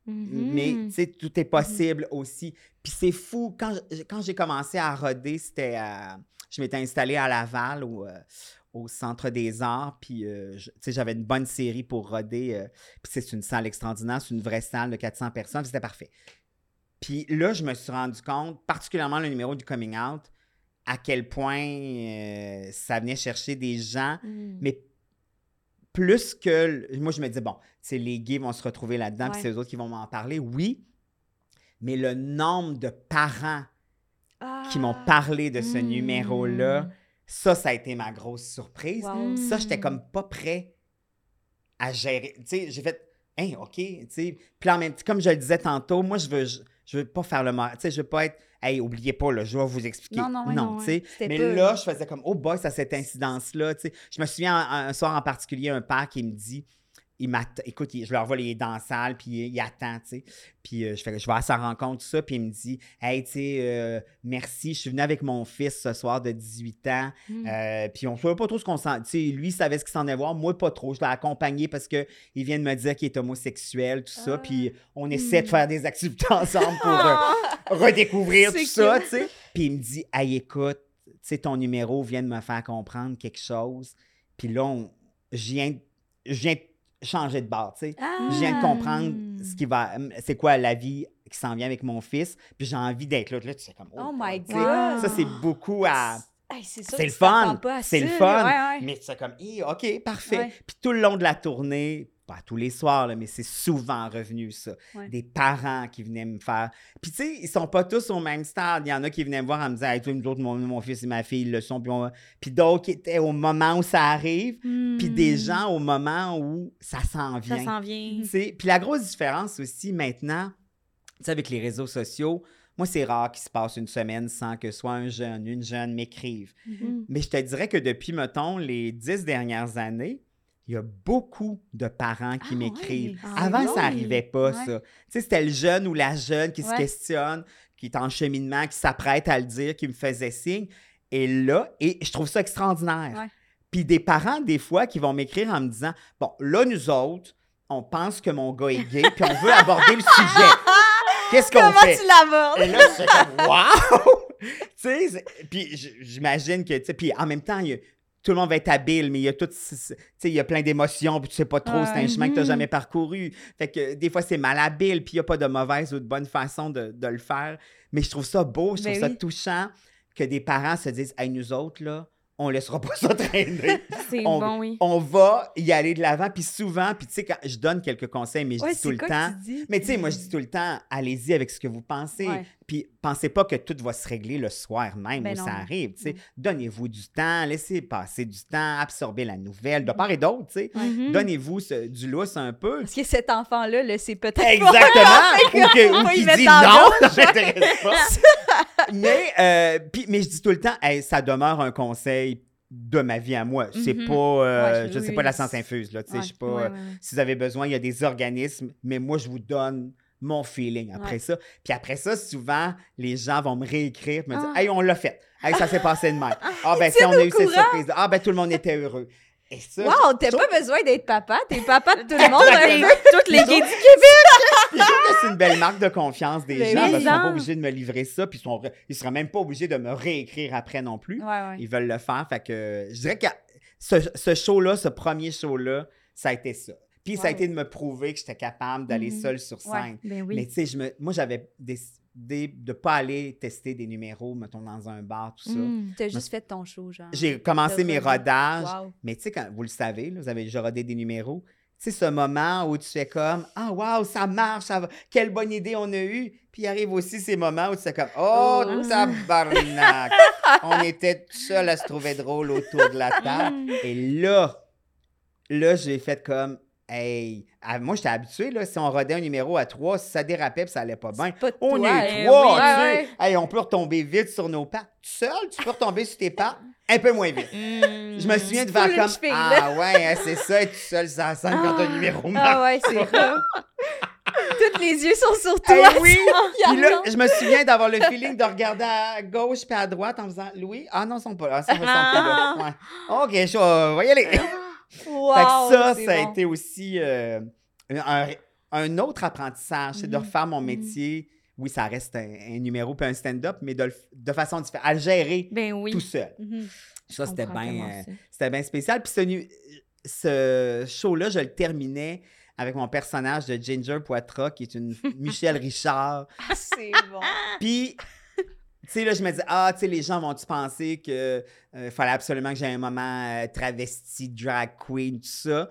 Mhm. Mais tu sais, tout est possible aussi. Puis c'est fou. Quand, quand j'ai commencé à roder, c'était à- Je m'étais installée à Laval au, euh, au Centre des Arts. Puis euh, je- tu sais, j'avais une bonne série pour roder. euh, puis c'est une salle extraordinaire. C'est une vraie salle de 400 personnes. C'était parfait. Puis là, je me suis rendu compte, particulièrement le numéro du coming out, à quel point euh, ça venait chercher des gens Mhm. mais plus que. Moi, je me dis, bon, c'est les gays vont se retrouver là-dedans, puis c'est eux autres qui vont m'en parler. Oui, mais le nombre de parents qui m'ont Ah. parlé de ce Mm. numéro-là, ça, ça a été ma grosse surprise. Wow. Ça, j'étais comme pas prêt à gérer. Tu sais, j'ai fait, hein, OK, tu sais. Puis en même temps, comme je le disais tantôt, moi, je veux, je, je veux pas faire le mal. Tu sais, je veux pas être, hey, oubliez pas, là, je vais vous expliquer. Non, non, non, ouais. C'était Mais là, je faisais comme, oh boy, ça, cette incidence-là. Je me souviens un, un soir en particulier, un père qui me dit, il écoute, il- je leur vois les la salle, puis il, il attend, tu sais. Puis euh, je fais, je vais à sa rencontre, tout ça, puis il me dit, hey, tu sais, euh, merci, je suis venu avec mon fils ce soir de 18 ans, Mm. euh, puis on ne savait pas trop ce qu'on s'en. Tu sais, lui, il savait ce qu'il s'en allait voir, moi, pas trop. Je l'ai accompagné parce qu'il vient de me dire qu'il est homosexuel, tout ça, Ah. puis on essaie de Mm. faire des activités ensemble pour [laughs] redécouvrir tout ça, tu sais. Puis il me dit, hey, écoute, tu sais, ton numéro vient de me faire comprendre quelque chose. Puis là, on- je viens, je viens changer de bord, tu sais. Ah! Je viens de comprendre ce qui va, c'est quoi la vie qui s'en vient avec mon fils. Puis j'ai envie d'être là. Là, tu sais, comme, Oh my tu sais, God! Ça, c'est beaucoup à. Hey, c'est le fun. C'est le fun. Ouais, ouais. Mais c'est comme, OK, parfait. Ouais. Puis tout le long de la tournée, pas tous les soirs, là, mais c'est souvent revenu, ça. Ouais. Des parents qui venaient me faire. Puis tu sais, ils sont pas tous au même stade. Il y en a qui venaient me voir en me disant, hey, toi, nous autres, mon, mon fils et ma fille, ils le sont. Puis, on- puis d'autres qui étaient au moment où ça arrive. Puis des Hmm. gens au moment où ça s'en vient. Ça s'en vient. Puis la grosse différence aussi maintenant, tu sais, avec les réseaux sociaux, moi, c'est rare qu'il se passe une semaine sans que soit un jeune, une jeune m'écrive. Mhm. Mais je te dirais que depuis, mettons, les dix dernières années, il y a beaucoup de parents qui Ah, m'écrivent. Ah, Avant, oui. ça n'arrivait pas, ça. Tu sais, c'était le jeune ou la jeune qui se questionne, qui est en cheminement, qui s'apprête à le dire, qui me faisait signe. Et là, et je trouve ça extraordinaire. Puis des parents, des fois, qui vont m'écrire en me disant Bon, là, nous autres, on pense que mon gars est gay, puis on veut aborder le sujet. [laughs] Qu'est-ce qu'on Comment fait? tu l'abordes? Et là, suis comme, wow! tu sais, c'est- puis j'imagine que, tu sais, puis en même temps, il y a- tout le monde va être habile, mais il y a tout, il y a plein d'émotions, puis tu sais pas trop, c'est un chemin que tu n'as Mhm. jamais parcouru. Fait que des fois, c'est malhabile, puis il n'y a pas de mauvaise ou de bonne façon de, de le faire. Mais je trouve ça beau, je trouve Ben ça oui. touchant que des parents se disent, hey, nous autres, là, on laissera pas [laughs] ça traîner. C'est On- bon, oui. on va y aller de l'avant, puis souvent, puis tu sais, quand je donne quelques conseils, mais je Ouais, dis tout c'est le quoi temps. que tu dis? Mais tu sais, moi, je dis tout le temps, allez-y avec ce que vous pensez. Ouais. Puis pensez pas que tout va se régler le soir même Ben où non. ça arrive. tu sais. Non. Donnez-vous du temps, laissez passer du temps, absorbez la nouvelle, de part et d'autre. tu sais. Mhm. Donnez-vous ce- du lousse un peu. Parce que cet enfant-là, là, c'est peut-être Exactement! [laughs] ou que- ou Faut y qui mettre dit en non, ça [laughs] m'intéresse pas. Mais, euh, mais je dis tout le temps, hey, ça demeure un conseil de ma vie à moi. C'est Mhm. pas, euh, Ouais, je oui, sais oui. pas la science infuse, là, tu sais, Ouais. je suis pas... Ouais, euh, si vous avez besoin, il y a des organismes, mais moi, je vous donne mon feeling après ça. Puis après ça, souvent, les gens vont me réécrire me dire Ah. Hey, on l'a fait. Hey, ça s'est passé de même. [laughs] Ah, ben, si on a eu cette surprise. Ah, ben, tout le monde était heureux. Et ça, Wow, t'as pas besoin d'être papa, t'es papa de tout le [laughs] monde un peu. Toutes les gays du Puis [laughs] je trouve que c'est une belle marque de confiance des Mais gens oui. parce qu'ils sont pas obligés de me livrer ça, puis ils, sont, ils seraient même pas obligés de me réécrire après non plus. Ouais, ouais. Ils veulent le faire. Fait que je dirais que ce, ce show-là, ce premier show-là, ça a été ça. Puis ça a été de me prouver que j'étais capable d'aller Mhm. seul sur Ouais. scène. Ben Mais tu sais, je me- moi, j'avais de ne pas aller tester des numéros, mettons, dans un bar, tout ça. Mm. T'as juste fait ton show, genre. J'ai commencé mes rodages, Wow. mais tu sais, quand vous le savez, là, vous avez déjà rodé des numéros. Tu sais, ce moment où tu fais comme Ah, wow, ça marche, ça va. quelle bonne idée on a eue. Puis il arrive aussi ces moments où tu fais comme Oh, Oh. tabarnak. on était tout seul à se trouver drôle autour de la table. Et là, là, j'ai fait comme Hey, ah, moi, j'étais habitué, là, si on rodait un numéro à trois, si ça dérapait puis ça allait pas bien, Pas on toi, est eh trois, oui. tu sais. Ouais, ouais. Hey, on peut retomber vite sur nos pattes. Tout seul, tu peux retomber sur tes pattes un peu moins vite. Mm. Je me souviens de faire comme Ah ouais, hein, c'est ça, être tout seul la [laughs] scène quand un numéro marche. Ah ouais, c'est rough. Tous les yeux sont sur Hey, toi. oui! Puis là, je me souviens d'avoir le feeling de regarder à gauche puis à droite en faisant Louis? Ah non, ils sont pas là. Ils sont pas là. [laughs] Ouais. OK, je vais- y aller. [laughs] Wow, fait que ça, ça a bon. été aussi euh, un, un autre apprentissage, c'est de Mhm. refaire mon Mhm. métier. Oui, ça reste un, un numéro puis un stand-up, mais de, façon différente, à le gérer Ben oui. tout seul. Mhm. Ça, Je c'était bien euh, ça. bien spécial. Puis ce, show-là, je le terminais avec mon personnage de Ginger Poitras, qui est une [laughs] Michelle Richard. Ah, c'est bon. Puis, sais, là, je me disais, ah, tu sais, les gens vont-tu penser que euh, fallait absolument que j'ai un moment euh, travesti, drag queen, tout ça?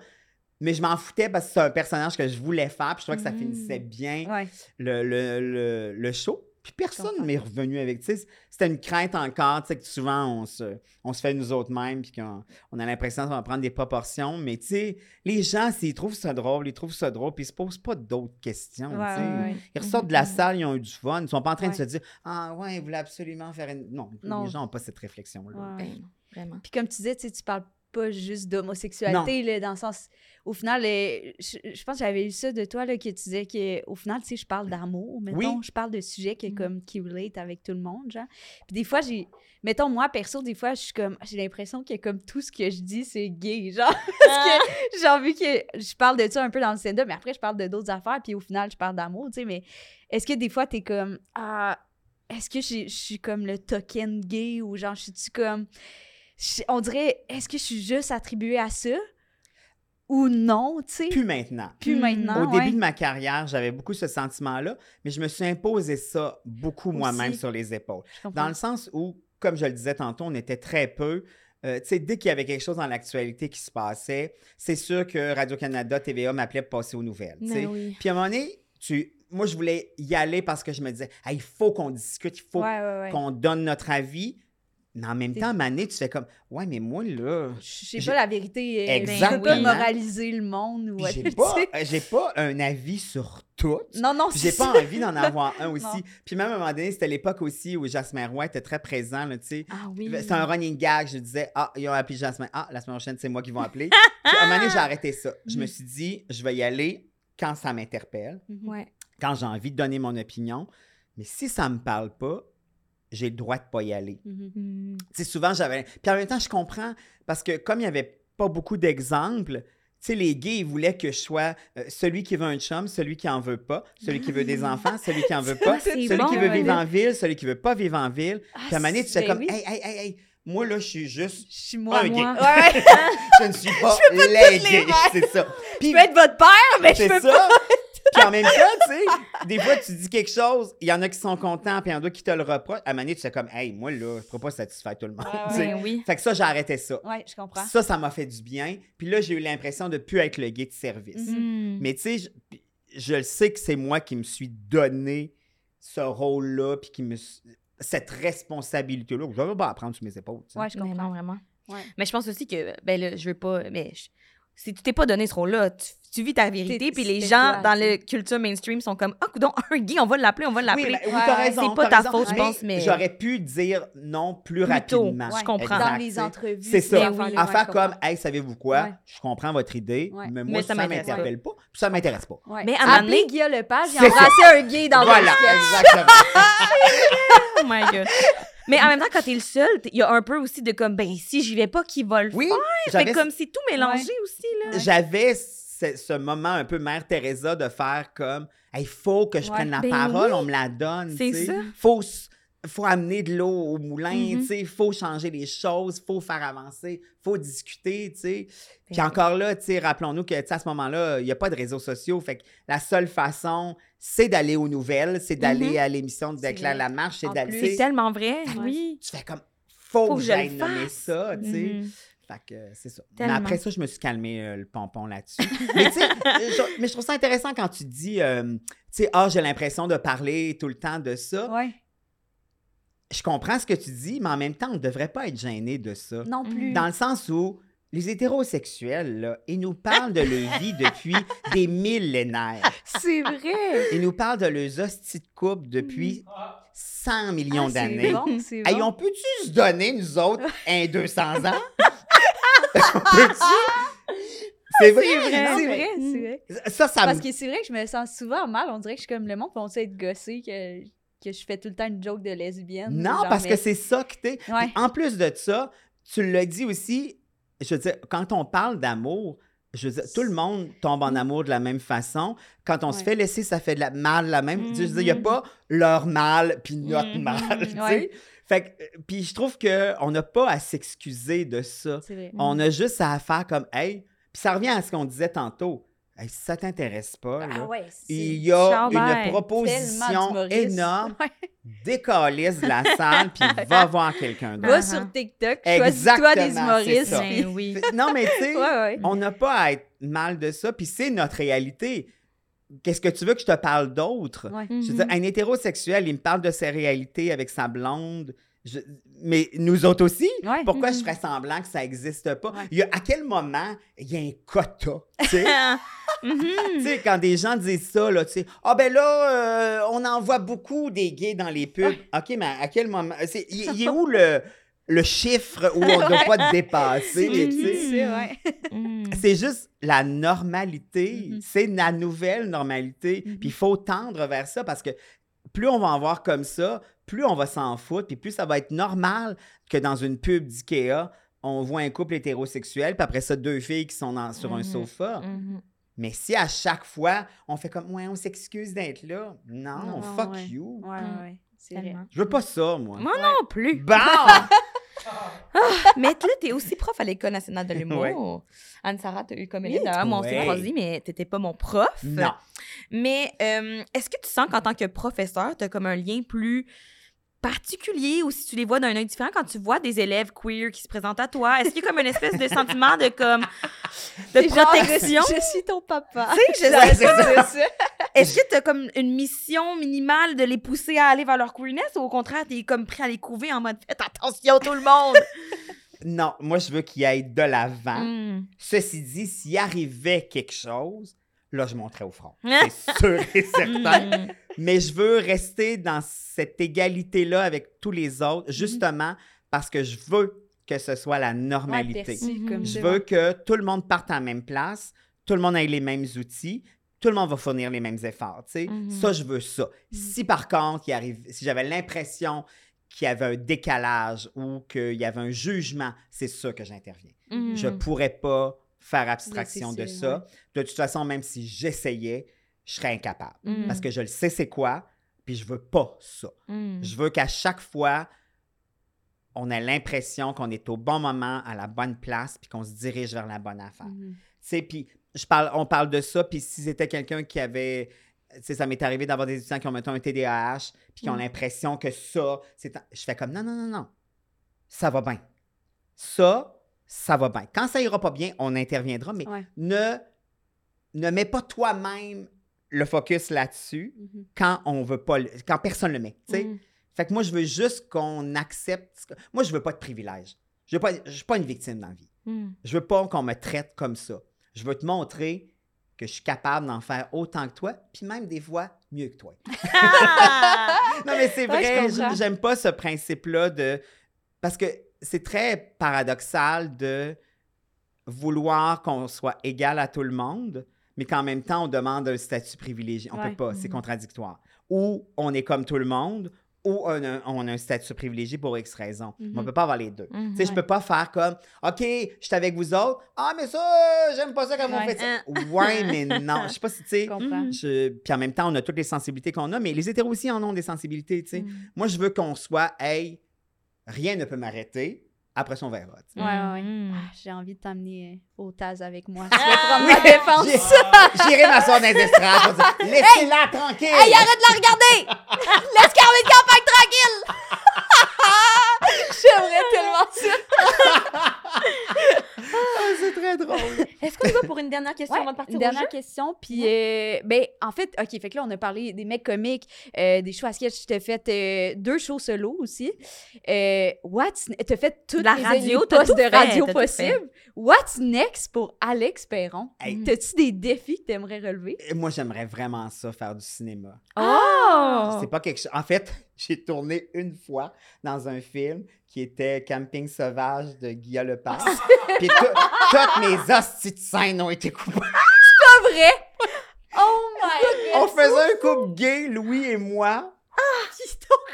Mais je m'en foutais parce que c'est un personnage que je voulais faire, puis je trouvais que ça Mhm. finissait bien Ouais. le, le, le, le show. Puis personne m'est revenu avec. Tu sais, c'était une crainte encore, tu sais, que souvent on se, on se fait nous autres mêmes, puis qu'on on a l'impression qu'on va prendre des proportions. Mais tu sais, les gens, s'ils trouvent ça drôle, ils trouvent ça drôle, puis ils se posent pas d'autres questions. Ouais, tu sais. ouais, ouais. Ils ressortent de la Mhm. salle, ils ont eu du fun. Ils sont pas en train de se dire Ah, ouais, ils voulaient absolument faire une. Non, Non. les gens n'ont pas cette réflexion-là. Ouais. Ben vraiment. Puis comme tu disais, tu parles pas juste d'homosexualité, là, dans le sens... Au final, je, je pense que j'avais lu ça de toi, là, que tu disais qu'au final, tu sais, je parle d'amour, mettons, Oui. je parle de sujets que, Mm. comme, qui relate avec tout le monde, genre. Puis des fois, j'ai... Mettons, moi, perso, des fois, je suis comme... J'ai l'impression que, comme, tout ce que je dis, c'est gay, [laughs] genre. Parce que j'ai envie que je parle de ça un peu dans le stand-up, mais après, je parle de d'autres affaires, puis au final, je parle d'amour, tu sais, mais est-ce que des fois, t'es comme... Ah, est-ce que je suis comme le token gay ou genre, je suis comme. on dirait, est-ce que je suis juste attribuée à ça? Ou non, tu sais? Plus maintenant. Plus Hmm. maintenant. Au ouais. début de ma carrière, j'avais beaucoup ce sentiment-là, mais je me suis imposé ça beaucoup moi-même sur les épaules. Dans le sens où, comme je le disais tantôt, on était très peu. Euh, tu sais, dès qu'il y avait quelque chose dans l'actualité qui se passait, c'est sûr que Radio-Canada, TVA m'appelait pour passer aux nouvelles. tu sais. Oui. Puis à un moment donné, tu... moi, je voulais y aller parce que je me disais, Ah, il faut qu'on discute, il faut Ouais, ouais, ouais. qu'on donne notre avis. Mais en même temps, donné, tu fais comme, ouais, mais moi, là, Je sais pas la vérité. euh, Je peux Exactement. pas moraliser le monde ou j'ai tu pas, sais. euh, j'ai pas un avis sur tout. Non, non, Puis c'est j'ai pas ça. envie d'en avoir un [laughs] aussi. Non. Puis même à un moment donné, c'était l'époque aussi où Jasmin Roy était très présent, là, tu sais. Ah oui. C'était un running gag. Je disais, ah, ils ont appelé Jasmin. Ah, la semaine prochaine, c'est moi qui vont appeler. [laughs] Puis à un moment donné, j'ai arrêté ça. Je me Mhm. suis dit, je vais y aller quand ça m'interpelle, Mhm. Ouais. quand j'ai envie de donner mon opinion. Mais si ça me parle pas, j'ai le droit de pas y aller. Mhm. Mm. Tu sais, souvent, j'avais. Puis en même temps, je comprends parce que comme il n'y avait pas beaucoup d'exemples, tu sais, les gays, ils voulaient que je sois euh, celui qui veut un chum, celui qui en veut pas, celui qui veut des [laughs] enfants, celui qui en veut pas, celui bon, qui veut vivre en ville, celui qui veut pas vivre en ville. Ah, Puis à un moment donné, tu fais ben comme, oui. hey, hey, hey, hey, moi, là, je suis juste. Je suis moi, Un moi. gay. [laughs] Ouais. Je ne suis [laughs] pas les gays. C'est ça. Puis, Je peux être votre père, mais je c'est peux ça. Puis en même temps, tu sais, des fois, tu dis quelque chose, il y en a qui sont contents, puis il y en a qui te le reprochent. À un moment donné, tu fais comme, hey, moi, là, je ne pourrais pas satisfaire tout le monde. Ouais, sais. Oui. Fait que ça, j'ai arrêté ça. Ouais, je comprends. Ça, ça m'a fait du bien. Puis là, j'ai eu l'impression de ne plus être le gay de service. Mhm. Mm. Mais tu sais, je, je le sais que c'est moi qui me suis donné ce rôle-là, puis qui me. cette responsabilité-là, que je vais pas à prendre sur mes épaules. sais. Ouais, je Mais comprends. non, vraiment. Ouais. Mais je pense aussi que, ben là, je veux pas, mais je- si tu t'es pas donné ce rôle-là, tu, tu vis ta vérité, puis les gens toi, dans la culture mainstream sont comme, ah, coudonc, un gay, on va l'appeler, on va l'appeler. Oui, ben, oui, t'as raison. c'est pas ta raison. faute, je pense, mais- J'aurais pu dire non plus, Plus tôt, rapidement. je comprends. Exact, Dans les entrevues. C'est ces ça. affaires-là, À faire comme, hey, savez-vous quoi? Ouais. Je comprends votre idée, Ouais. mais Mais moi, ça ça, m'intéresse m'interpelle pas. puis ça m'intéresse pas. Ouais. Mais à donné- Guillaume Lepage, ça. embrassé un gay dans Voilà, exactement. [laughs] Oh my God. Mais en même temps, quand t'es le seul, il y a un peu aussi de comme, ben, si j'y vais pas, qui va le Oui, faire? Fait comme c'est tout mélangé aussi, là. j'avais ce, ce moment un peu Mère Teresa de faire comme il faut que je Ouais. prenne la Ben parole, oui. on me la donne. C'est ça. Faut, faut amener de l'eau au moulin, Mhm. tu sais, faut changer les choses, faut faire avancer, faut discuter, tu sais. Puis Ben encore là, rappelons-nous que à ce moment-là, il n'y a pas de réseaux sociaux. Fait que la seule façon, c'est d'aller aux nouvelles, c'est d'aller Mhm. à l'émission de Déclare la marche, c'est tellement vrai, Ouais. oui. Tu fais comme faut, Faut que j'aille le nommer ça, tu sais. Mhm. Fait que euh, c'est ça. Tellement. Mais après ça, je me suis calmé euh, le pompon là-dessus. [laughs] mais tu sais, mais je trouve ça intéressant quand tu dis, euh, tu sais, ah, j'ai l'impression de parler tout le temps de ça. Ouais. Je comprends ce que tu dis, mais en même temps, on ne devrait pas être gêné de ça. Non plus. Dans le sens où les hétérosexuels, là, ils nous parlent de leur vie depuis [laughs] des millénaires. C'est vrai. Ils nous parlent de leurs hosties de couple depuis 100 millions Ah, c'est d'années. bon, c'est Hey, bon. on peut-tu se donner, nous autres, un 200 ans? Peut-tu? C'est vrai, C'est vrai, mais- c'est vrai. Ça, ça Parce me... que c'est vrai que je me sens souvent mal. On dirait que je suis comme le monde, puis on sait être gossé, que, que je fais tout le temps une joke de lesbienne. Non, genre, parce mais- que c'est ça que t'es. Ouais. En plus de ça, tu l'as dit aussi, je veux dire, quand on parle d'amour, je veux dire, tout le monde tombe en amour de la même façon. Quand on se fait laisser, ça fait de la mal la même. Je veux dire, il n'y a Mhm. pas leur mal puis notre Mhm. mal, tu sais. Ouais. Fait que, euh, puis je trouve qu'on n'a pas à s'excuser de ça. Vrai. On a juste à faire comme, hey, puis ça revient à ce qu'on disait tantôt. Hey, si ça t'intéresse pas, là, Ah ouais, c'est il y a Chambert, une tellement proposition énorme. [laughs] Ouais. Décalisse de la salle, puis [laughs] va voir quelqu'un d'autre. Va Uh-huh. sur TikTok, choisis-toi des humoristes. Ben oui. Non, mais tu [laughs] sais, Ouais, ouais. on n'a pas à être mal de ça, puis c'est notre réalité. Qu'est-ce que tu veux que je te parle d'autre? Ouais. Je veux Mhm. dire, un hétérosexuel, il me parle de ses réalités avec sa blonde. Je- Mais nous autres aussi, Ouais. pourquoi je Mhm. ferais semblant que ça n'existe pas? Ouais. Il y a, à quel moment il y a un quota? tu sais? [laughs] Mhm. Quand des gens disent ça, là, tu sais, ah ben là, euh, on en voit beaucoup des gays dans les pubs. OK, mais à quel moment? Il il est [laughs] où le, le chiffre où on ne doit pas [laughs] dépasser? C'est sais? c'est juste la normalité. Mhm. C'est la nouvelle normalité. Mhm. Puis il faut tendre vers ça parce que plus on va en voir comme ça, plus on va s'en foutre, puis plus ça va être normal que dans une pub d'IKEA, on voit un couple hétérosexuel, puis après ça, deux filles qui sont dans- sur un Mhm. sofa. Mais si à chaque fois, on fait comme, ouais, on s'excuse d'être là, non, Non, fuck ouais. you. Ouais, Mm. ouais. Je veux pas ça, moi. Moi non plus. Bon! [laughs] Mais là, t'es aussi prof à l'École nationale de l'humour. Ouais. Anne-Sara, t'as eu comme élève. D'ailleurs, moi, on s'est ouais. croisés, mais t'étais pas mon prof. non. Mais euh, est-ce que tu sens qu'en tant que professeur, t'as comme un lien plus particulier ou si tu les vois d'un œil différent quand tu vois des élèves queer qui se présentent à toi? Est-ce qu'il y a comme une espèce de sentiment de comme de genre, protection? je, suis ton papa. Tu sais, je sais. Est-ce que t'as comme une mission minimale de les pousser à aller vers leur queerness ou au contraire, t'es comme prêt à les couver en mode faites attention tout le monde? Non, moi, je veux qu'il aille de l'avant. Mm. Ceci dit, s'il arrivait quelque chose, là, je monterais au front. [laughs] C'est sûr et certain. Mm. Mais je veux rester dans cette égalité-là avec tous les autres, justement parce que je veux que ce soit la normalité. Mhm. comme je ça. veux que tout le monde parte à la même place, tout le monde ait les mêmes outils, tout le monde va fournir les mêmes efforts. tu sais. Mhm. Ça, je veux ça. Si par contre, il arrive, si j'avais l'impression qu'il y avait un décalage ou qu'il y avait un jugement, c'est sûr que j'interviens. Mm. Je pourrais pas faire abstraction de ça. De toute façon, même si j'essayais, je serais incapable. Mm. Parce que je le sais c'est quoi, puis je veux pas ça. Mm. Je veux qu'à chaque fois, on ait l'impression qu'on est au bon moment, à la bonne place, puis qu'on se dirige vers la bonne affaire. Mhm. Tu sais, puis je parle, on parle de ça, puis si c'était quelqu'un qui avait... Tu sais, ça m'est arrivé d'avoir des étudiants qui ont, mettons, un TDAH, puis qui ont Mm. l'impression que ça, c'est... Je fais comme, non, non, non, non, ça va bien. Ça, ça va bien. Quand ça ira pas bien, on interviendra, mais Ouais. ne, ne mets pas toi-même le focus là-dessus Mhm. quand on veut pas, le- quand personne le met, tu sais. Mm. Fait que moi, je veux juste qu'on accepte. Moi, je veux pas de privilège. Je veux pas, je suis pas une victime dans la vie. Mm. Je veux pas qu'on me traite comme ça. Je veux te montrer que je suis capable d'en faire autant que toi, puis même des fois mieux que toi. [laughs] Non, mais c'est vrai, j'aime pas ce principe-là de. Parce que c'est très paradoxal de vouloir qu'on soit égal à tout le monde, mais qu'en même temps, on demande un statut privilégié. On Ouais. peut pas, c'est Mhm. contradictoire. Ou on est comme tout le monde, ou on a, on a un statut privilégié pour X raison. Mais on Mhm. peut pas avoir les deux. Mhm. Tu sais, je peux pas faire comme, OK, je suis avec vous autres. Ah, mais ça, j'aime pas ça comme on Ouais. fait ça. Ouais, mais non. Je sais pas si, tu sais. Puis en même temps, on a toutes les sensibilités qu'on a, mais les hétéros aussi en ont des sensibilités, tu sais. Mm. Moi, je veux qu'on soit, hey, rien ne peut m'arrêter. Après ça, on verra. Ouais, ouais, ouais. Mm. Ah, J'ai envie de t'amener euh, au Taz avec moi. Ah, Tu vas prendre ma défense. [laughs] J'irai m'asseoir dans les estrades. je vais Laissez-la tranquille. Hey, arrête de la regarder! [laughs] Laisse Carmen Campagne tranquille! [laughs] J'aimerais tellement ça. C'est très drôle. [laughs] Est-ce qu'on y va pour une dernière question Ouais, avant de partir une au dernière jeu? question. Puis, euh, ben, en fait, OK, fait que là, on a parlé des mecs comiques, euh, des shows à sketch. T'as fait euh, deux shows solo aussi. Euh, what's... T'as fait toutes La les radio, postes tout de fait, radio possibles. What's next pour Alex Perron? Hey. T'as-tu des défis que t'aimerais relever? Et Moi, j'aimerais vraiment ça, faire du cinéma. Oh! C'est pas quelque chose. En fait, [laughs] j'ai tourné une fois dans un film qui était Camping sauvage de Guillaume Lepage. Puis tout- toutes mes hosties de scènes ont été coupées. Pas vrai? Oh my God! On faisait un couple gay, Louis et moi.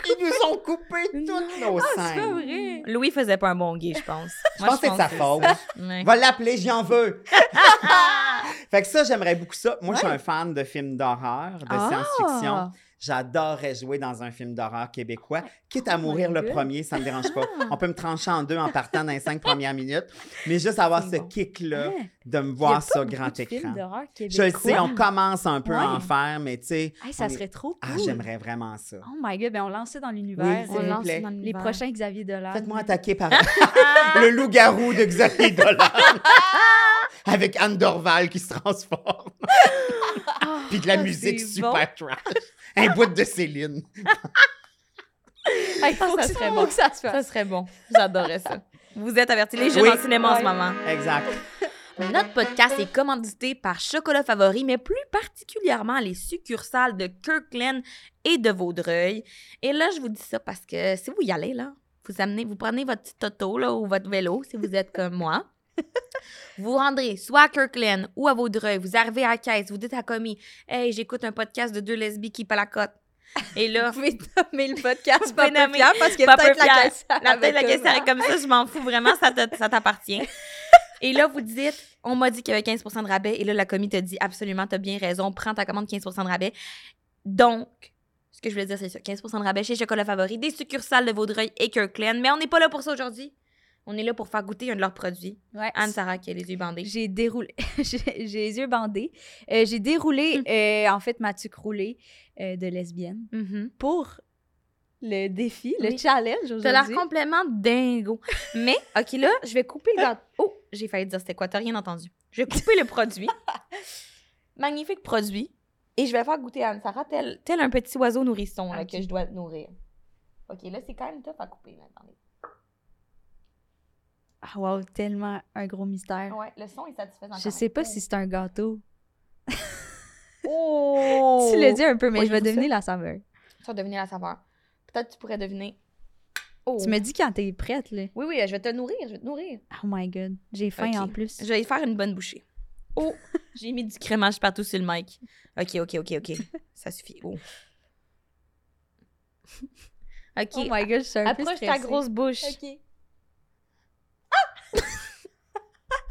Ils nous ont coupé toutes nos C'est pas scènes. vrai! Louis faisait pas un bon gay, je pense. Je pense que c'est de sa faute. Ouais. Va l'appeler, j'en veux. [laughs] fait que ça, j'aimerais beaucoup ça. Moi, je suis un fan de films d'horreur, de Ah! science-fiction. J'adorerais jouer dans un film d'horreur québécois. Quitte à Oh mourir le God. premier, ça me dérange pas. [laughs] On peut me trancher en deux en partant dans les cinq premières minutes. Mais juste avoir ce bon. kick-là Ouais. de me Il y a voir beaucoup grand de films écran. d'horreur Je le sais, on commence un peu à en faire, mais tu sais. Hey, ça on est- serait trop cool. Ah, j'aimerais vraiment ça. Oh my god, ben on lance ça dans l'univers. Oui, euh, vous lance plaît. dans les prochains Xavier Dolan. Faites-moi attaquer par [laughs] le loup-garou de Xavier [laughs] Dolan. Avec Anne Dorval qui se transforme. [laughs] Puis de la Ah, musique super bon. trash. Un bout de Céline. Hey, faut, Ça que, serait faut bon. que ça se Ça fasse. serait bon. J'adorais ça. Vous êtes avertis, les jeunes Oui. en cinéma en ce moment. Exact. Notre podcast est commandité par Chocolat Favori, mais plus particulièrement les succursales de Kirkland et de Vaudreuil. Et là, je vous dis ça parce que si vous y allez, là, vous amenez, vous prenez votre petit auto là, ou votre vélo, si vous êtes comme moi. Vous [laughs] vous rendrez soit à Kirkland ou à Vaudreuil, vous arrivez à la caisse, vous dites à commis Hey, j'écoute un podcast de deux lesbies qui pas la cote. Et là, [laughs] Vous pouvez nommer le [laughs] podcast Papa nommer parce que peut-être la caissière. La tête de la caissière comme- ça, je m'en fous vraiment, ça t'appartient. Et là, vous dites, on m'a dit qu'il y avait 15% de rabais. Et là, la commis te dit, absolument, t'as bien raison, prends ta commande 15% de rabais. Donc, Ce que je voulais dire, c'est ça. 15% de rabais chez Chocolat Favori, des succursales de Vaudreuil et Kirkland. Mais on n'est pas là pour ça aujourd'hui. On est là pour faire goûter un de leurs produits. Ouais. Anne-Sarah qui a les yeux bandés. J'ai déroulé. [laughs] j'ai les yeux bandés. Euh, j'ai déroulé, [laughs] euh, en fait, ma tuque roulée euh, de lesbienne Mhm. pour le défi, le challenge T'as l'air aujourd'hui. complètement dingo. Mais, OK, là, je vais couper le gâteau. [laughs] Oh, j'ai failli dire c'était quoi, t'as rien entendu. Je vais couper le produit. Magnifique produit. Et je vais faire goûter à Anne-Sarah tel, tel un petit oiseau nourrisson là, que je dois nourrir. OK, là, c'est quand même tough à couper. Là. Attendez. Ah, wow, tellement un gros mystère. Ouais, le son est satisfaisant. Je sais pas si c'est un gâteau. Oh! [laughs] Tu l'as dit un peu, mais Oui, je vais deviner la saveur. Tu vas deviner la saveur. Peut-être tu pourrais deviner. Oh. Tu me dis quand t'es prête, là. Oui, oui, je vais te nourrir, je vais te nourrir. Oh my god, j'ai faim en plus. Je vais y faire une bonne bouchée. Oh, [laughs] j'ai mis du crémage partout sur le mic. OK, OK, OK, OK. Ça suffit. Oh. OK. [laughs] Oh my god, je suis un peu Approche ta stressée. grosse bouche. Ok.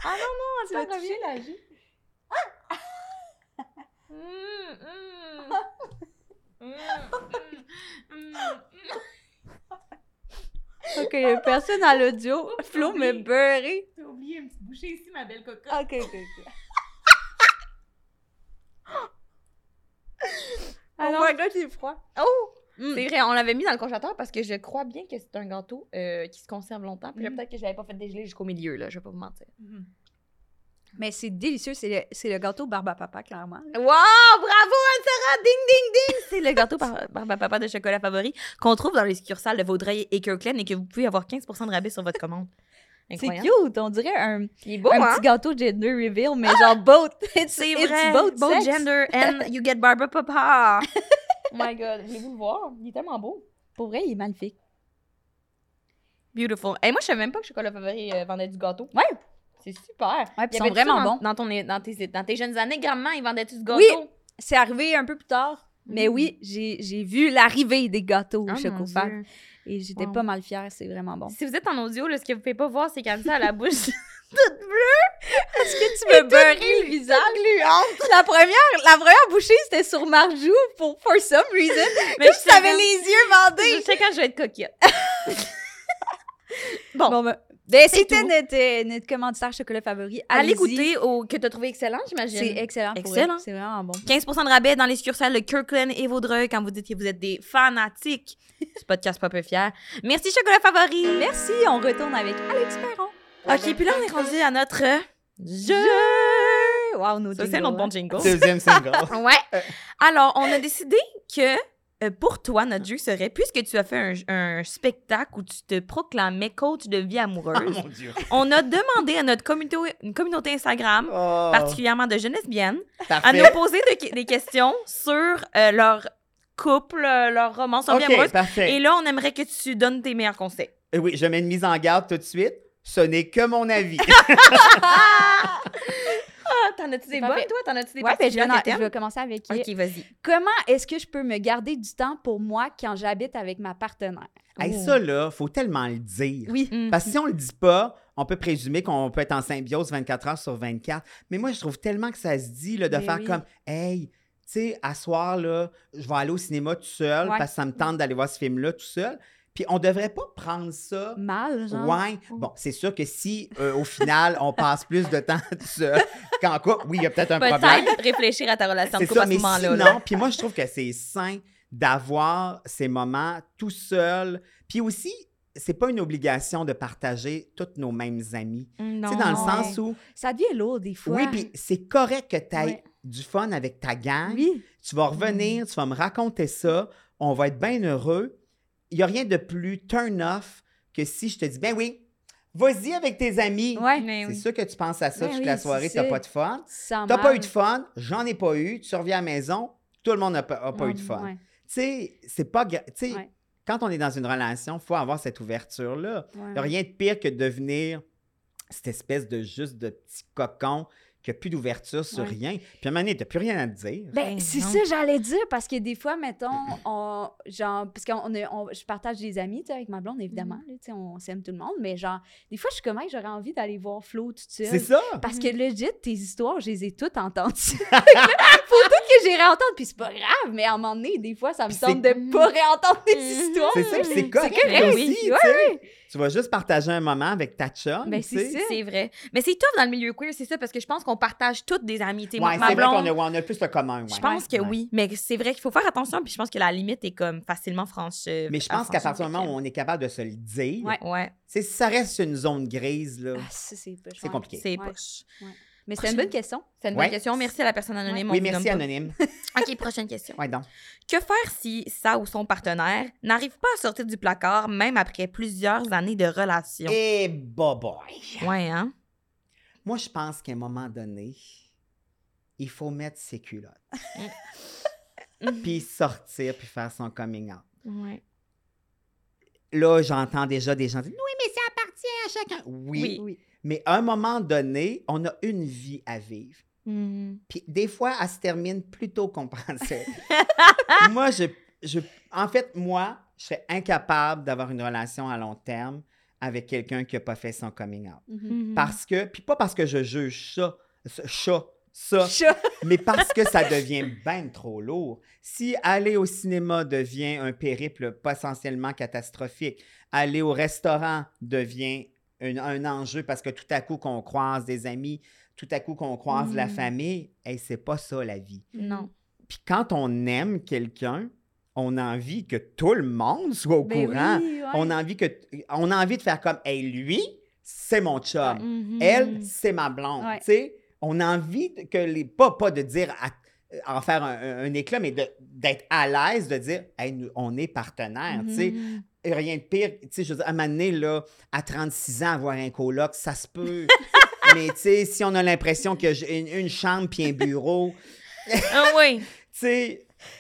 Ah non, non, Tu vas toucher la mm, mm. [laughs] Ok, personne à l'audio. Flo me beurré. T'as oublié une petite bouchée ici, ma belle cocotte. Ok, ok, ok. Alors- oh my god, j'ai froid. Oh! Mm. C'est vrai, on l'avait mis dans le congélateur parce que je crois bien que c'est un gâteau euh, qui se conserve longtemps. Puis Mm. peut-être que je l'avais pas fait dégeler jusqu'au milieu, là. Je vais pas vous mentir. Mais c'est délicieux, c'est le, gâteau barbe à papa, clairement. Wow! Bravo, Anne-Sarah! Ding, ding, ding! C'est le gâteau par papa de chocolat favori qu'on trouve dans les succursales de Vaudreuil et Kirkland et que vous pouvez avoir 15 de rabais sur votre commande. C'est cute, on dirait un, Il est beau, un hein? petit gâteau gender reveal, mais genre both. [laughs] It's, C'est vrai. both, Both gender and you get barbe papa. [laughs] oh my god, voulez-vous le voir? Il est tellement beau. Pour vrai, il est magnifique. Beautiful. Et moi, je savais même pas que Chocolat Favori euh, vendait du gâteau. Ouais. C'est super. Ouais, ils sont vraiment bons. Dans, ton, dans, tes, dans tes jeunes années, grand-maman, ils vendaient-tu du gâteau? Oui. C'est arrivé un peu plus tard. Mais Mm. oui, j'ai j'ai vu l'arrivée des gâteaux Oh, au. Dieu. Et j'étais Wow. pas mal fière, c'est vraiment bon. Si vous êtes en audio, là, ce que vous pouvez pas voir, c'est qu'Anne-Sarah a la [laughs] bouche Est-ce que tu me beurrer le visage? La première, la première bouchée, c'était sur Marjou pour for some reason. Mais Comme je savais- les yeux bandés. Je sais quand je vais être coquette. [laughs] Bon, bon ben, ben, c'était notre, euh, notre commanditaire chocolat favori. Allez goûter au que tu as trouvé excellent, j'imagine. C'est excellent. Excellent. C'est vraiment bon. 15 de rabais dans les succursales de Kirkland et Vaudreuil quand vous dites que vous êtes des fanatiques du podcast Pas peu fier. Merci, chocolat favori. Merci, on retourne avec Alex Perron. OK, puis là, on est rendu à notre jeu. Wow, nos Ça, c'est notre bon hein. jingle. Deuxième single. [laughs] Ouais. Alors, on a décidé que euh, pour toi, notre jeu serait, puisque tu as fait un, un spectacle où tu te proclamais coach de vie Oh amoureuse, mon Dieu. on a demandé à notre communauté, une communauté Instagram, Oh, particulièrement de jeunes lesbiennes, à nous poser de- des questions sur euh, leur couple, euh, leur romance, leur vie amoureuse. OK, parfait. Et là, on aimerait que tu donnes tes meilleurs conseils. Oui, je mets une mise en garde tout de suite. Ce n'est que mon avis. [laughs] Ah, t'en as-tu des bonnes, toi? T'en as-tu des Ouais, ben, je, vais, particulières que je t'aimes? vais commencer avec euh, OK, vas-y. comment est-ce que je peux me garder du temps pour moi quand j'habite avec ma partenaire? Hey, ça, là, faut tellement le dire. Oui. Mm. Parce que si on le dit pas, on peut présumer qu'on peut être en symbiose 24 heures sur 24. Mais moi, je trouve tellement que ça se dit là, de Mais faire oui. comme Hey, tu sais, à soir, là, je vais aller au cinéma tout seul Ouais. parce que ça me tente d'aller voir ce film-là tout seul. Puis on devrait pas prendre ça. Mal, genre. Ouais. Bon, c'est sûr que si euh, au final on passe plus de temps [laughs] tout seul qu'en couple, oui, il y a peut-être un problème. Peut-être réfléchir à ta relation de C'est couple ça, à ce moment-là. là. puis moi, je trouve que c'est sain d'avoir ces moments tout seul. Puis aussi, c'est pas une obligation de partager tous nos mêmes amis. Non. Tu sais, dans le Non. sens où, Ça devient lourd des fois. oui, puis c'est correct que tu aies Ouais. du fun avec ta gang. Oui. Tu vas revenir, tu vas me raconter ça, on va être bien heureux. Il n'y a rien de plus turn-off que si je te dis, ben oui, vas-y avec tes amis. Ouais. Mais C'est oui. sûr que tu penses à ça Ben toute oui, la soirée, tu n'as pas de fun. Tu n'as pas eu de fun, j'en ai pas eu, tu reviens à la maison, tout le monde n'a pas, a pas eu de fun. Ouais, Tu sais, c'est pas. Tu sais, Ouais. quand on est dans une relation, il faut avoir cette ouverture-là. Il ouais. n'y a rien de pire que de devenir cette espèce de juste de petit cocon qu'il n'y a plus d'ouverture sur Ouais. rien. Puis à un moment donné, t'as plus rien à te dire. Ben, Ben c'est ça, j'allais dire, parce que des fois, mettons, on, genre, parce qu'on est- on- je partage des amis, tu avec ma blonde, évidemment, Mm-hmm. là, tu sais, on s'aime tout le monde, mais genre, des fois, je suis comme, Hey, j'aurais envie d'aller voir Flo toute seule. C'est ça? Parce que legit, tes histoires, je les ai toutes entendues. [laughs] Faut toutes que j'ai réentendre, puis c'est pas grave, mais à un moment donné, des fois, ça me c'est- de pas réentendre tes Mhm. histoires. C'est ça, c'est correct, correct, aussi, oui. Tu vas juste partager un moment avec ta chum, Ben, c'est sais. ça. C'est vrai. Mais c'est tough dans le milieu queer, c'est ça, parce que je pense qu'on partage toutes des sais, Ouais, c'est vrai qu'on a, on a plus le commun. ouais. Je pense que Ouais. oui. Mais c'est vrai qu'il faut faire attention, puis je pense que la limite est comme facilement franche. euh, Mais je pense qu'à partir du moment où on est capable de se le dire, Ouais. Si ça reste une zone grise, là. Ah, c'est compliqué. c'est Ouais. Mais c'est une bonne question. C'est une Ouais. bonne question. Merci à la personne anonyme. on oui, merci. Anonyme. [laughs] OK, prochaine question. Ouais, donc. Que faire si sa ou son partenaire n'arrive pas à sortir du placard, même après plusieurs années de relation? Et bah boy. Ouais, hein? Moi, je pense qu'à un moment donné, il faut mettre ses culottes. [laughs] puis sortir, puis faire son coming out. Ouais. Là, j'entends déjà des gens dire Oui, mais ça appartient à chacun. Oui, Oui. Mais à un moment donné, on a une vie à vivre. Mhm. Puis des fois, elle se termine plus tôt qu'on [laughs] pensait. moi, je, je, en fait, moi, je serais incapable d'avoir une relation à long terme avec quelqu'un qui n'a pas fait son coming out. Mhm. Mhm. Parce que, puis pas parce que je juge ça, ce chat, ça, [laughs] Chat. mais parce que ça devient bien trop lourd. Si aller au cinéma devient un périple potentiellement catastrophique, aller au restaurant devient un, un enjeu parce que tout à coup qu'on croise des amis, tout à coup qu'on croise la Mm. famille, hey, c'est pas ça la vie. Non. Puis quand on aime quelqu'un, on a envie que tout le monde soit au Ben courant. oui, ouais. On a envie que on a envie de faire comme hey lui, c'est mon chum. Mhm. Elle, c'est ma blonde. Ouais. Tu sais, on a envie que les pas pas de dire à- en faire un, éclat, mais d'être à l'aise de dire hey, nous, on est Mhm. Et rien de pire. Je veux dire, à un moment donné, là, à 36 ans, avoir un coloc, ça se peut. [laughs] mais si on a l'impression y a une, une chambre puis un bureau, Ah oui. [laughs]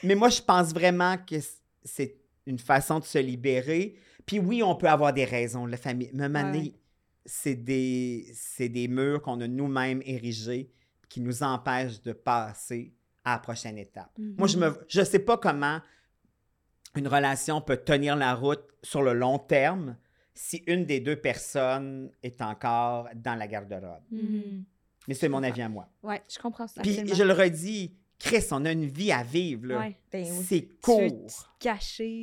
mais moi, je pense vraiment que c'est une façon de se libérer. Puis oui, on peut avoir des raisons, la famille. Donné, Ouais. c'est des, c'est des murs qu'on a nous-mêmes érigés qui nous empêchent de passer à la prochaine étape. Moi, je me, je sais pas comment une relation peut tenir la route sur le long terme si une des deux personnes est encore dans la garde-robe. Mhm. Mais c'est mon avis à moi. Ouais. Je comprends ça. Puis Absolument. je le redis, Chris, on a une vie à vivre. Là. Ouais. Ben oui. C'est court. Ben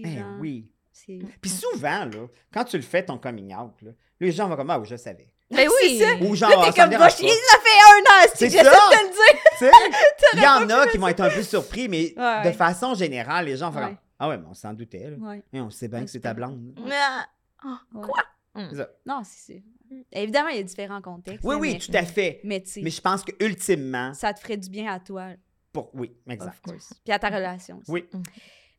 genre. oui. C'est... Puis souvent, là, quand tu le fais, ton coming out, là, les gens vont comme Ah oui, je savais. Ben [laughs] oui. C'est ça. Ou genre, Là, Ah, t'es comme, pas. chier, ça fait un an, C'est j'essaie ça. de te le dire. [laughs] Il y en a qui vont être un peu surpris, mais [laughs] Ouais, de ouais. façon générale, les gens vont Ouais. Ah ouais, mais on s'en doutait. Là. Ouais. Et on sait bien Ouais, que c'est ta blonde. Ah. ouais. Quoi? C'est ça. Non, c'est sûr. Évidemment, il y a différents contextes. Oui, oui, mais- tout à fait. Mais tu sais, Mais je pense que ultimement, ça te ferait du bien à toi, pour... oui, exact. of course. Puis à ta relation aussi. Oui.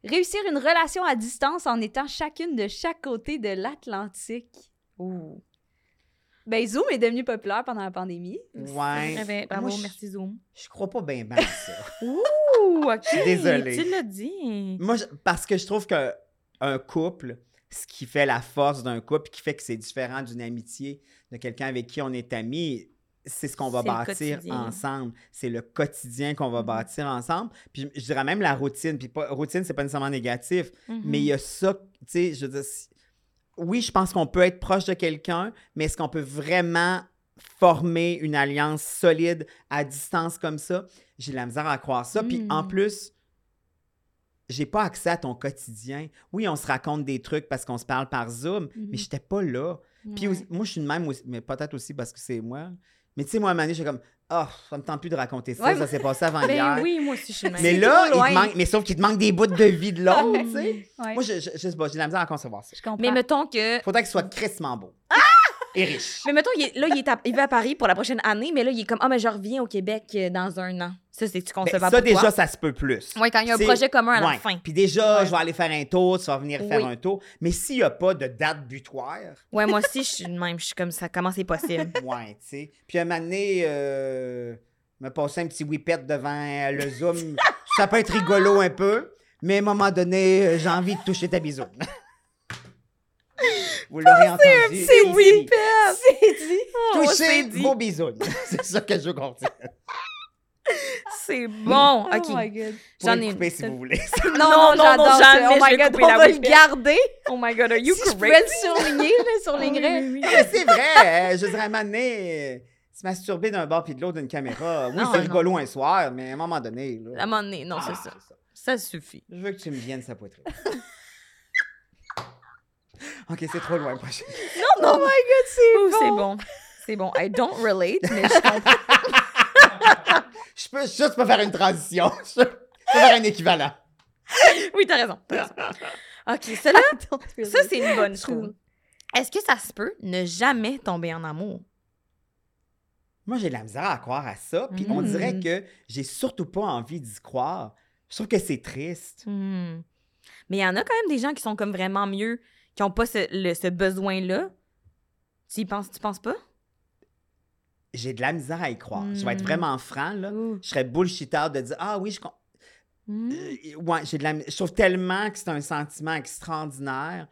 Réussir une relation à distance en étant chacune de chaque côté de l'Atlantique. Ouh. Ben, Zoom est devenu populaire pendant la pandémie. Ouais. Eh ben, bravo, Moi, je- merci Zoom. Je crois pas bien bien à ça. [laughs] Ouh, ok. suis désolée. Tu l'as dit. Moi, je- parce que je trouve que un couple, ce qui fait la force d'un couple, qui fait que c'est différent d'une amitié, de quelqu'un avec qui on est amis, c'est ce qu'on va bâtir ensemble. C'est le quotidien qu'on va Mhm. bâtir ensemble. Puis je, je dirais même la routine. Puis pas, routine, c'est pas nécessairement négatif, Mhm. mais il y a ça, tu sais, je veux dire, oui, je pense qu'on peut être proche de quelqu'un, mais est-ce qu'on peut vraiment former une alliance solide à distance comme ça? J'ai de la misère à croire ça. Puis en Mm. plus, j'ai pas accès à ton quotidien. Oui, on se raconte des trucs parce qu'on se parle par Zoom, mais j'étais pas là. Puis moi, je suis de même, aussi- mais peut-être aussi parce que c'est moi. Mais tu sais, moi, à un moment donné, j'étais comme, oh, ça me tente plus de raconter ça, Ouais, ça s'est passé avant [laughs] Ben hier. oui, moi aussi, je suis même. Mais là, il te manque, mais sauf qu'il te manque des bouts de vie de l'autre, tu sais. Ouais. Moi, je, je, je sais pas, j'ai de la misère à concevoir ça. je comprends. Mais mettons que. Faudrait qu'il soit crissement beau. Et riche. Mais mettons, il est- là, il, est à, il va à Paris pour la prochaine année, mais là, il est comme, ah, mais je reviens au Québec euh, dans un an. Ça, c'est-tu Ben, concevable ça, pour déjà, toi? ça se peut plus. Ouais, quand il y a un C'est- projet commun à Ouais. la fin. Puis déjà, Ouais. je vais aller faire un tour, tu vas venir faire Oui. un tour. Mais s'il n'y a pas de date butoir, Ouais, moi aussi, [laughs] je suis de même. Je suis comme ça. Comment c'est possible? ouais, tu sais. Puis un moment donné, euh, me passer un petit whippet devant le Zoom, [laughs] ça peut être rigolo un peu, mais à un moment donné, euh, j'ai envie de toucher ta bisoune. Vous l'aurez entendu. C'est ici. oui, C'est dit. on Touchez s'est dit. vos bisounes. [laughs] C'est ça que je veux qu'on dise. C'est [laughs] bon. OK. Oh my god. Vous J'en pouvez ai le une couper si vous voulez. Non, [laughs] Non, non, non, non, j'adore jamais Oh je my god, on la va le garder. Oh my God, are you Si je pouvais le crazy? surligner, là, surlignerais. Oui, oui, oui. Non, mais c'est vrai. euh, je dirais, à un moment donné, euh, se masturber d'un bord puis de l'autre d'une caméra. [laughs] Oui, Non, c'est non. rigolo un soir, mais à un moment donné. là, À un moment donné, non, c'est ah, ça. Ça suffit. Je veux que tu me viennes sa poitrine. ok, c'est trop loin. Prochain. Oh my god, c'est bon. c'est bon. C'est bon. I don't relate, mais je comprends. Je peux juste pas faire une transition. [laughs] Je peux faire un équivalent. Oui, t'as raison. t'as raison. OK, cela, ça, c'est une bonne chose. Est-ce que ça se peut ne jamais tomber en amour? Moi, j'ai de la misère à croire à ça. Puis on dirait que j'ai surtout pas envie d'y croire. Je trouve que c'est triste. Hmm. Mais il y en a quand même des gens qui sont comme vraiment mieux, qui n'ont pas ce, ce besoin-là. Tu y penses, tu penses pas? J'ai de la misère à y croire. Je vais être Mm. vraiment franc, là. Je serais bullshitter de dire Ah oui, je. Hmm. Euh, ouais, j'ai de la. Je trouve tellement que c'est un sentiment extraordinaire.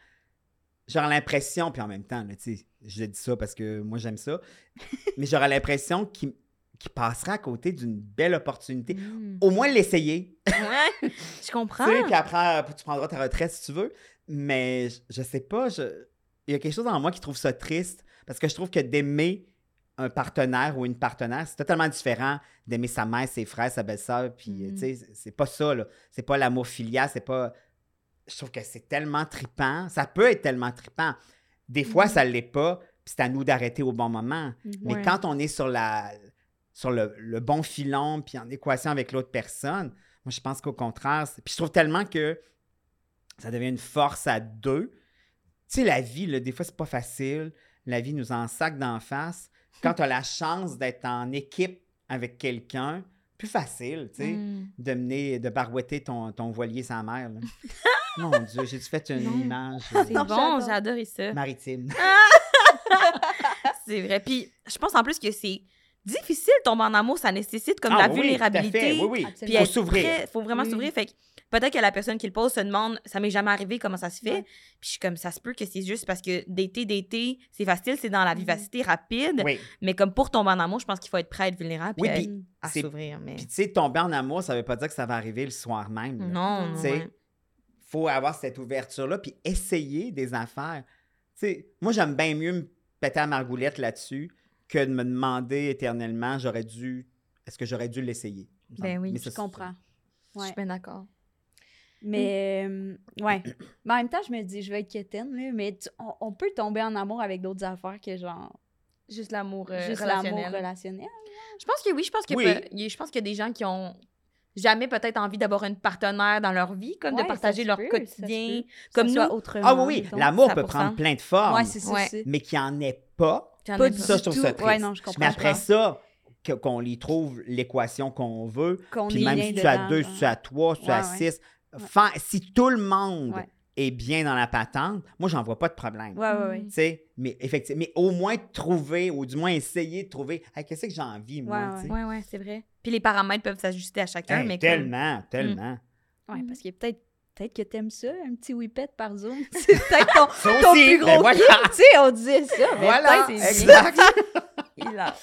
J'aurais l'impression, puis en même temps, là, tu sais, je dis ça parce que moi j'aime ça, [laughs] mais j'aurais l'impression qu'il qu'il passerait à côté d'une belle opportunité. Hmm. Au moins l'essayer. Ouais, [laughs] je comprends. Tu sais, puis après, tu prendras ta retraite si tu veux. Mais je, je sais pas, je- il y a quelque chose en moi qui trouve ça triste parce que je trouve que d'aimer un partenaire ou une partenaire, c'est totalement différent d'aimer sa mère, ses frères, sa belle-sœur. Puis, euh, Mm. tu sais, c'est- pas ça, là. C'est pas l'amour filial, c'est pas. Je trouve que c'est tellement tripant. Ça peut être tellement tripant. Des fois, Mm. ça l'est pas, puis c'est à nous d'arrêter au bon moment. Mais Ouais. quand on est sur, la, sur le, le bon filon, puis en équation avec l'autre personne, moi, je pense qu'au contraire, puis je trouve tellement que ça devient une force à deux. Tu sais, la vie, là, des fois, c'est pas facile. La vie nous en sac d'en face. Quand tu as la chance d'être en équipe avec quelqu'un, plus facile, tu sais, Hmm. de mener, de barouetter ton, ton voilier sans mer. là. [laughs] Mon Dieu, j'ai fait une Non. image C'est euh, bon, j'adore. j'ai adoré ça. maritime? [laughs] C'est vrai. Puis, je pense en plus que c'est difficile de tomber en amour. Ça nécessite comme Ah la oui, tout à fait, vulnérabilité. Oui, oui. Puis Faut s'ouvrir. faut vraiment Oui. s'ouvrir. Fait que peut-être que la personne qui le pose se demande, ça m'est jamais arrivé, comment ça se fait? Ouais. Puis je suis comme, ça se peut que c'est juste parce que d'été, d'été, c'est facile, c'est dans la Mhm. vivacité rapide. Oui. Mais comme pour tomber en amour, je pense qu'il faut être prêt à être vulnérable Oui, puis puis à, s'ouvrir. Mais Puis, tu sais, tomber en amour, ça veut pas dire que ça va arriver le soir même. là. non, non. Tu sais, ouais. faut avoir cette ouverture-là, puis essayer des affaires. Tu sais, moi, j'aime bien mieux me péter à margoulette là-dessus que de me demander éternellement, j'aurais dû, est-ce que j'aurais dû l'essayer? Ben oui, Mais Je comprends. Je Ouais. suis bien d'accord. Mais, euh, ouais. Mais en même temps, je me dis, je vais être quétaine, là, mais tu- on, on peut tomber en amour avec d'autres affaires que genre Juste l'amour euh, juste l'amour relationnel. Je pense que oui, je pense que Oui. peut- y a- je pense qu'il y a des gens qui ont jamais peut-être envie d'avoir une partenaire dans leur vie, comme Ouais, de partager leur peut, quotidien. Comme nous. autrement. Ah oui, oui, l'amour peut 100%. prendre plein de formes, Ouais, c'est ça. Ouais. mais qu'il n'y en ait pas. Ai Pas pas. du Ça, je trouve ça triste. Non, je comprends. Mais après ça, qu'on y trouve l'équation qu'on veut, qu'on puis même si tu as deux, si tu as trois, si tu as six, fa- si tout le monde Ouais. est bien dans la patente, moi, j'en vois pas de problème. Ouais, ouais, ouais. Tu sais, mais effectivement, mais au moins trouver, ou du moins essayer de trouver, Hey, qu'est-ce que j'ai envie, moi, Ouais, tu sais? Ouais, ouais, c'est vrai. Puis les paramètres peuvent s'ajuster à chacun, Hey, mais comme- tellement, tellement. Ouais, parce que peut-être peut-être que t'aimes ça, un petit whippet par Zoom. [laughs] C'est peut-être ton, ton aussi, plus ben gros voilà. kiff. Tu sais, on disait ça. Voilà, exact. [laughs] Il a-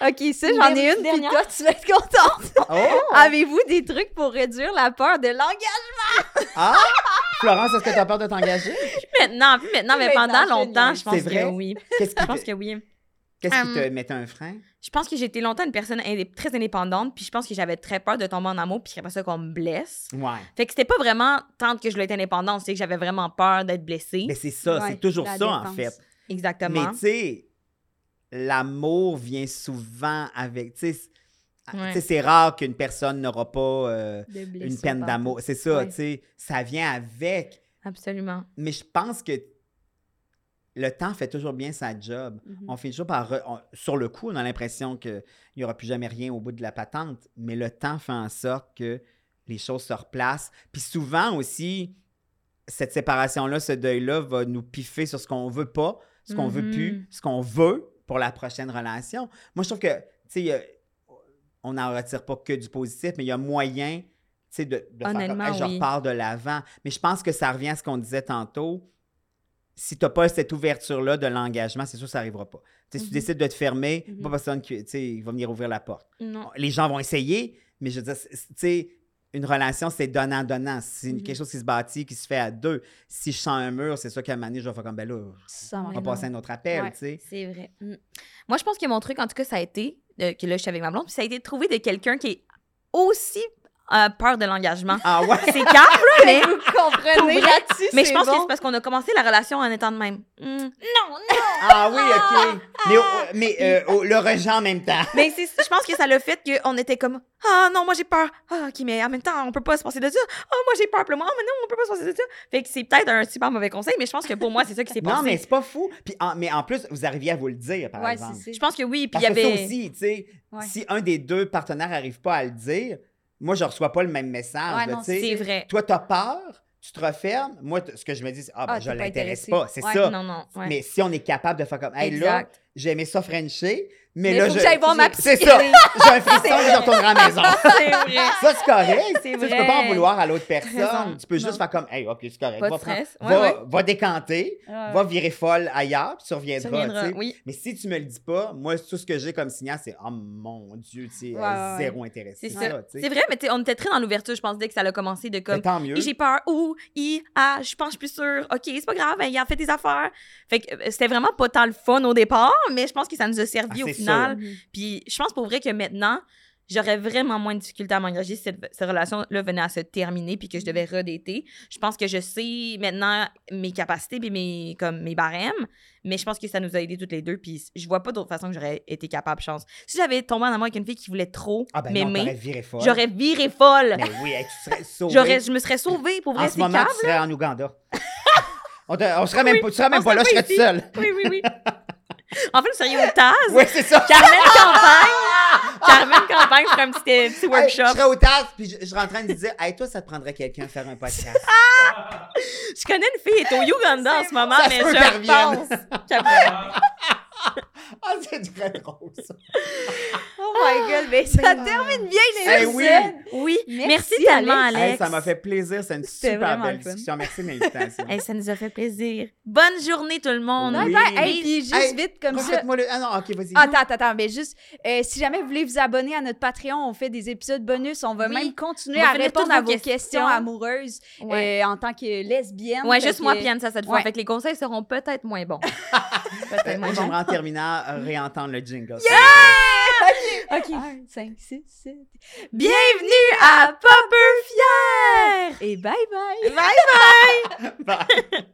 OK, ça, j'en ai une, puis Dernière. toi, tu vas être contente. [laughs] Oh! Avez-vous des trucs pour réduire la peur de l'engagement? Ah! Florence, est-ce que tu as peur de t'engager? Maintenant, puis maintenant, mais pendant longtemps, je pense vrai? que oui. Qu'est-ce qui, Je pense te, que oui. qu'est-ce qui te Hum. mettait un frein? Je pense que j'ai été longtemps une personne indé- très indépendante, puis je pense que j'avais très peur de tomber en amour, puis après ça qu'on me blesse. Ouais. Fait que c'était pas vraiment tant que je voulais être indépendante, c'est que j'avais vraiment peur d'être blessée. Mais c'est ça, Ouais, c'est toujours ça, en fait. Exactement. Mais tu sais, l'amour vient souvent avec. Tu sais, c- Ouais. c'est rare qu'une personne n'aura pas euh, une peine d'amour. C'est ça, Ouais. tu sais. Ça vient avec. Absolument. Mais je pense que le temps fait toujours bien sa job. Mhm. On fait toujours par. re- on- sur le coup, on a l'impression qu'il n'y aura plus jamais rien au bout de la patente, mais le temps fait en sorte que les choses se replacent. Puis souvent aussi, cette séparation-là, ce deuil-là va nous piffer sur ce qu'on veut pas, ce qu'on veut Mhm. plus, ce qu'on veut pour la prochaine relation. Moi, je trouve que, tu sais, on n'en retire pas que du positif, mais il y a moyen, tu sais, de, de faire comme, Hey, je oui. repars de l'avant. Mais je pense que ça revient à ce qu'on disait tantôt si tu n'as pas cette ouverture-là de l'engagement, c'est sûr que ça n'arrivera pas. Tu sais, Si tu Mhm. décides de te fermer, Mhm. pas personne qui va venir ouvrir la porte. Non. Les gens vont essayer, mais je veux dire, tu sais, une relation, c'est donnant-donnant. C'est Mhm. quelque chose qui se bâtit, qui se fait à deux. Si je sens un mur, c'est sûr qu'à un moment donné, je vais faire comme, ben là, Ça on va passer un autre appel, Ouais. tu sais. C'est vrai. Mm. Moi, je pense que mon truc, en tout cas, ça a été, euh, que là, je suis avec ma blonde, puis ça a été de trouver de quelqu'un qui est aussi euh, peur de l'engagement. Ah ouais? C'est calme, là, mais, Vous comprenez? là-dessus, mais je pense que c'est parce qu'on a commencé la relation en étant de même. Mm. Non, non! Ah oui, OK. Mais, au- mais euh, au- le rejet en même temps. Mais je pense que ça l'a fait qu'on était comme Ah non, moi j'ai peur. Ah, ok, mais en même temps, on peut pas se passer de ça. Ah, moi j'ai peur. Puis moi, ah, mais non, on peut pas se passer de ça. Fait que c'est peut-être un super mauvais conseil, mais je pense que pour moi, c'est ça qui s'est passé. Non, mais c'est pas fou. Puis en- mais en plus, vous arriviez à vous le dire, par Ouais, exemple. Je pense que oui. Puis il y ça avait. aussi, tu sais, Ouais. si un des deux partenaires n'arrive pas à le dire, moi, je reçois pas le même message. Ouais, non. C'est vrai. Toi, tu as peur, tu te refermes. Moi, ce que je me dis, c'est, ah, ben, Ah, je l'intéresse pas. C'est Ouais. ça. Non, non. ouais. Mais si on est capable de faire comme, hey, Exact. Aimé ça Frencher, mais, Mais là, faut je. que j'aille voir ma C'est psy. ça. J'ai un frisson et je retournerai à la maison. [laughs] C'est vrai. Ça, c'est correct. C'est Tu sais, Tu peux vrai. pas en vouloir à l'autre personne. Tu peux juste faire comme, hey, OK, c'est correct. Pas va, prendre- stress. Ouais, va, ouais. va décanter, Ouais, va virer folle ailleurs, puis tu reviendras. tu oui. Mais si tu me le dis pas, moi, tout ce que j'ai comme signal, c'est Oh mon Dieu, tu sais, zéro intéressé. C'est C'est. C'est vrai, mais on était très dans l'ouverture, je pense, dès que ça a commencé de Mais comme. tant mieux. J'ai peur. Ou, i, ah, je pense, je suis plus sûre. OK, c'est pas grave, ben, il a fait des affaires. Fait que euh, c'était vraiment pas tant le fun au départ, mais je pense que ça nous a servi Ah, au final. Mhm. Puis je pense pour vrai que maintenant, j'aurais vraiment moins de difficulté à m'engager si cette, cette relation-là venait à se terminer puis que je devais redater. Je pense que je sais maintenant mes capacités puis mes, comme, mes barèmes, mais je pense que ça nous a aidés toutes les deux puis je vois pas d'autre façon que j'aurais été capable, chance. Si j'avais tombé en amour avec une fille qui voulait trop Ah ben m'aimer, viré folle. j'aurais viré folle. Mais oui, tu serais sauvée. J'aurais, je me serais sauvée pour vrai, En ce moment, cave. tu serais en Ouganda. [laughs] on, te- on serait même, pas- tu serais même on pas là, je serais toute seule. Oui, oui, oui. [laughs] en fait, vous seriez au Taz? Oui, c'est ça. Carmen [laughs] Campagne. Carmen Campagne ferait un petit, petit Hey, workshop. je serais au TAS, puis je, je serais en train de dire Hey, toi, ça te prendrait quelqu'un à faire un podcast. Je connais une fille, elle est au Uganda en ce moment, Ça mais je pense. [laughs] [laughs] Ah, c'est très drôle, ça. Oh my god, mais ça termine bien Eh l'épisode. oui. Oui, merci, Merci, tellement, Alex. Alex. Hey, ça m'a fait plaisir. C'est une super belle discussion. Merci de l'invitation. Hey, ça nous a fait plaisir. Bonne journée, tout le monde. Oui. Bye. Hey, puis juste Hey, vite comme ça. Le. Ah non, ok, vas-y. Attends, attends, attends, mais juste, euh, si jamais vous voulez vous abonner à notre Patreon, on fait des épisodes bonus. On va Oui. même continuer va à répondre à vos questions, questions. amoureuses Ouais. euh, en tant que lesbienne. Ouais, juste moi, Piane, ça, cette fois. Ouais. Fait que les conseils seront peut-être moins bons. [laughs] Peut-être moins moi, bons. Terminant euh, réentendre le jingle. OK. 1, 5, 6, 7. Bienvenue à Popper Fier! Et bye bye. Bye bye! [laughs] Bye.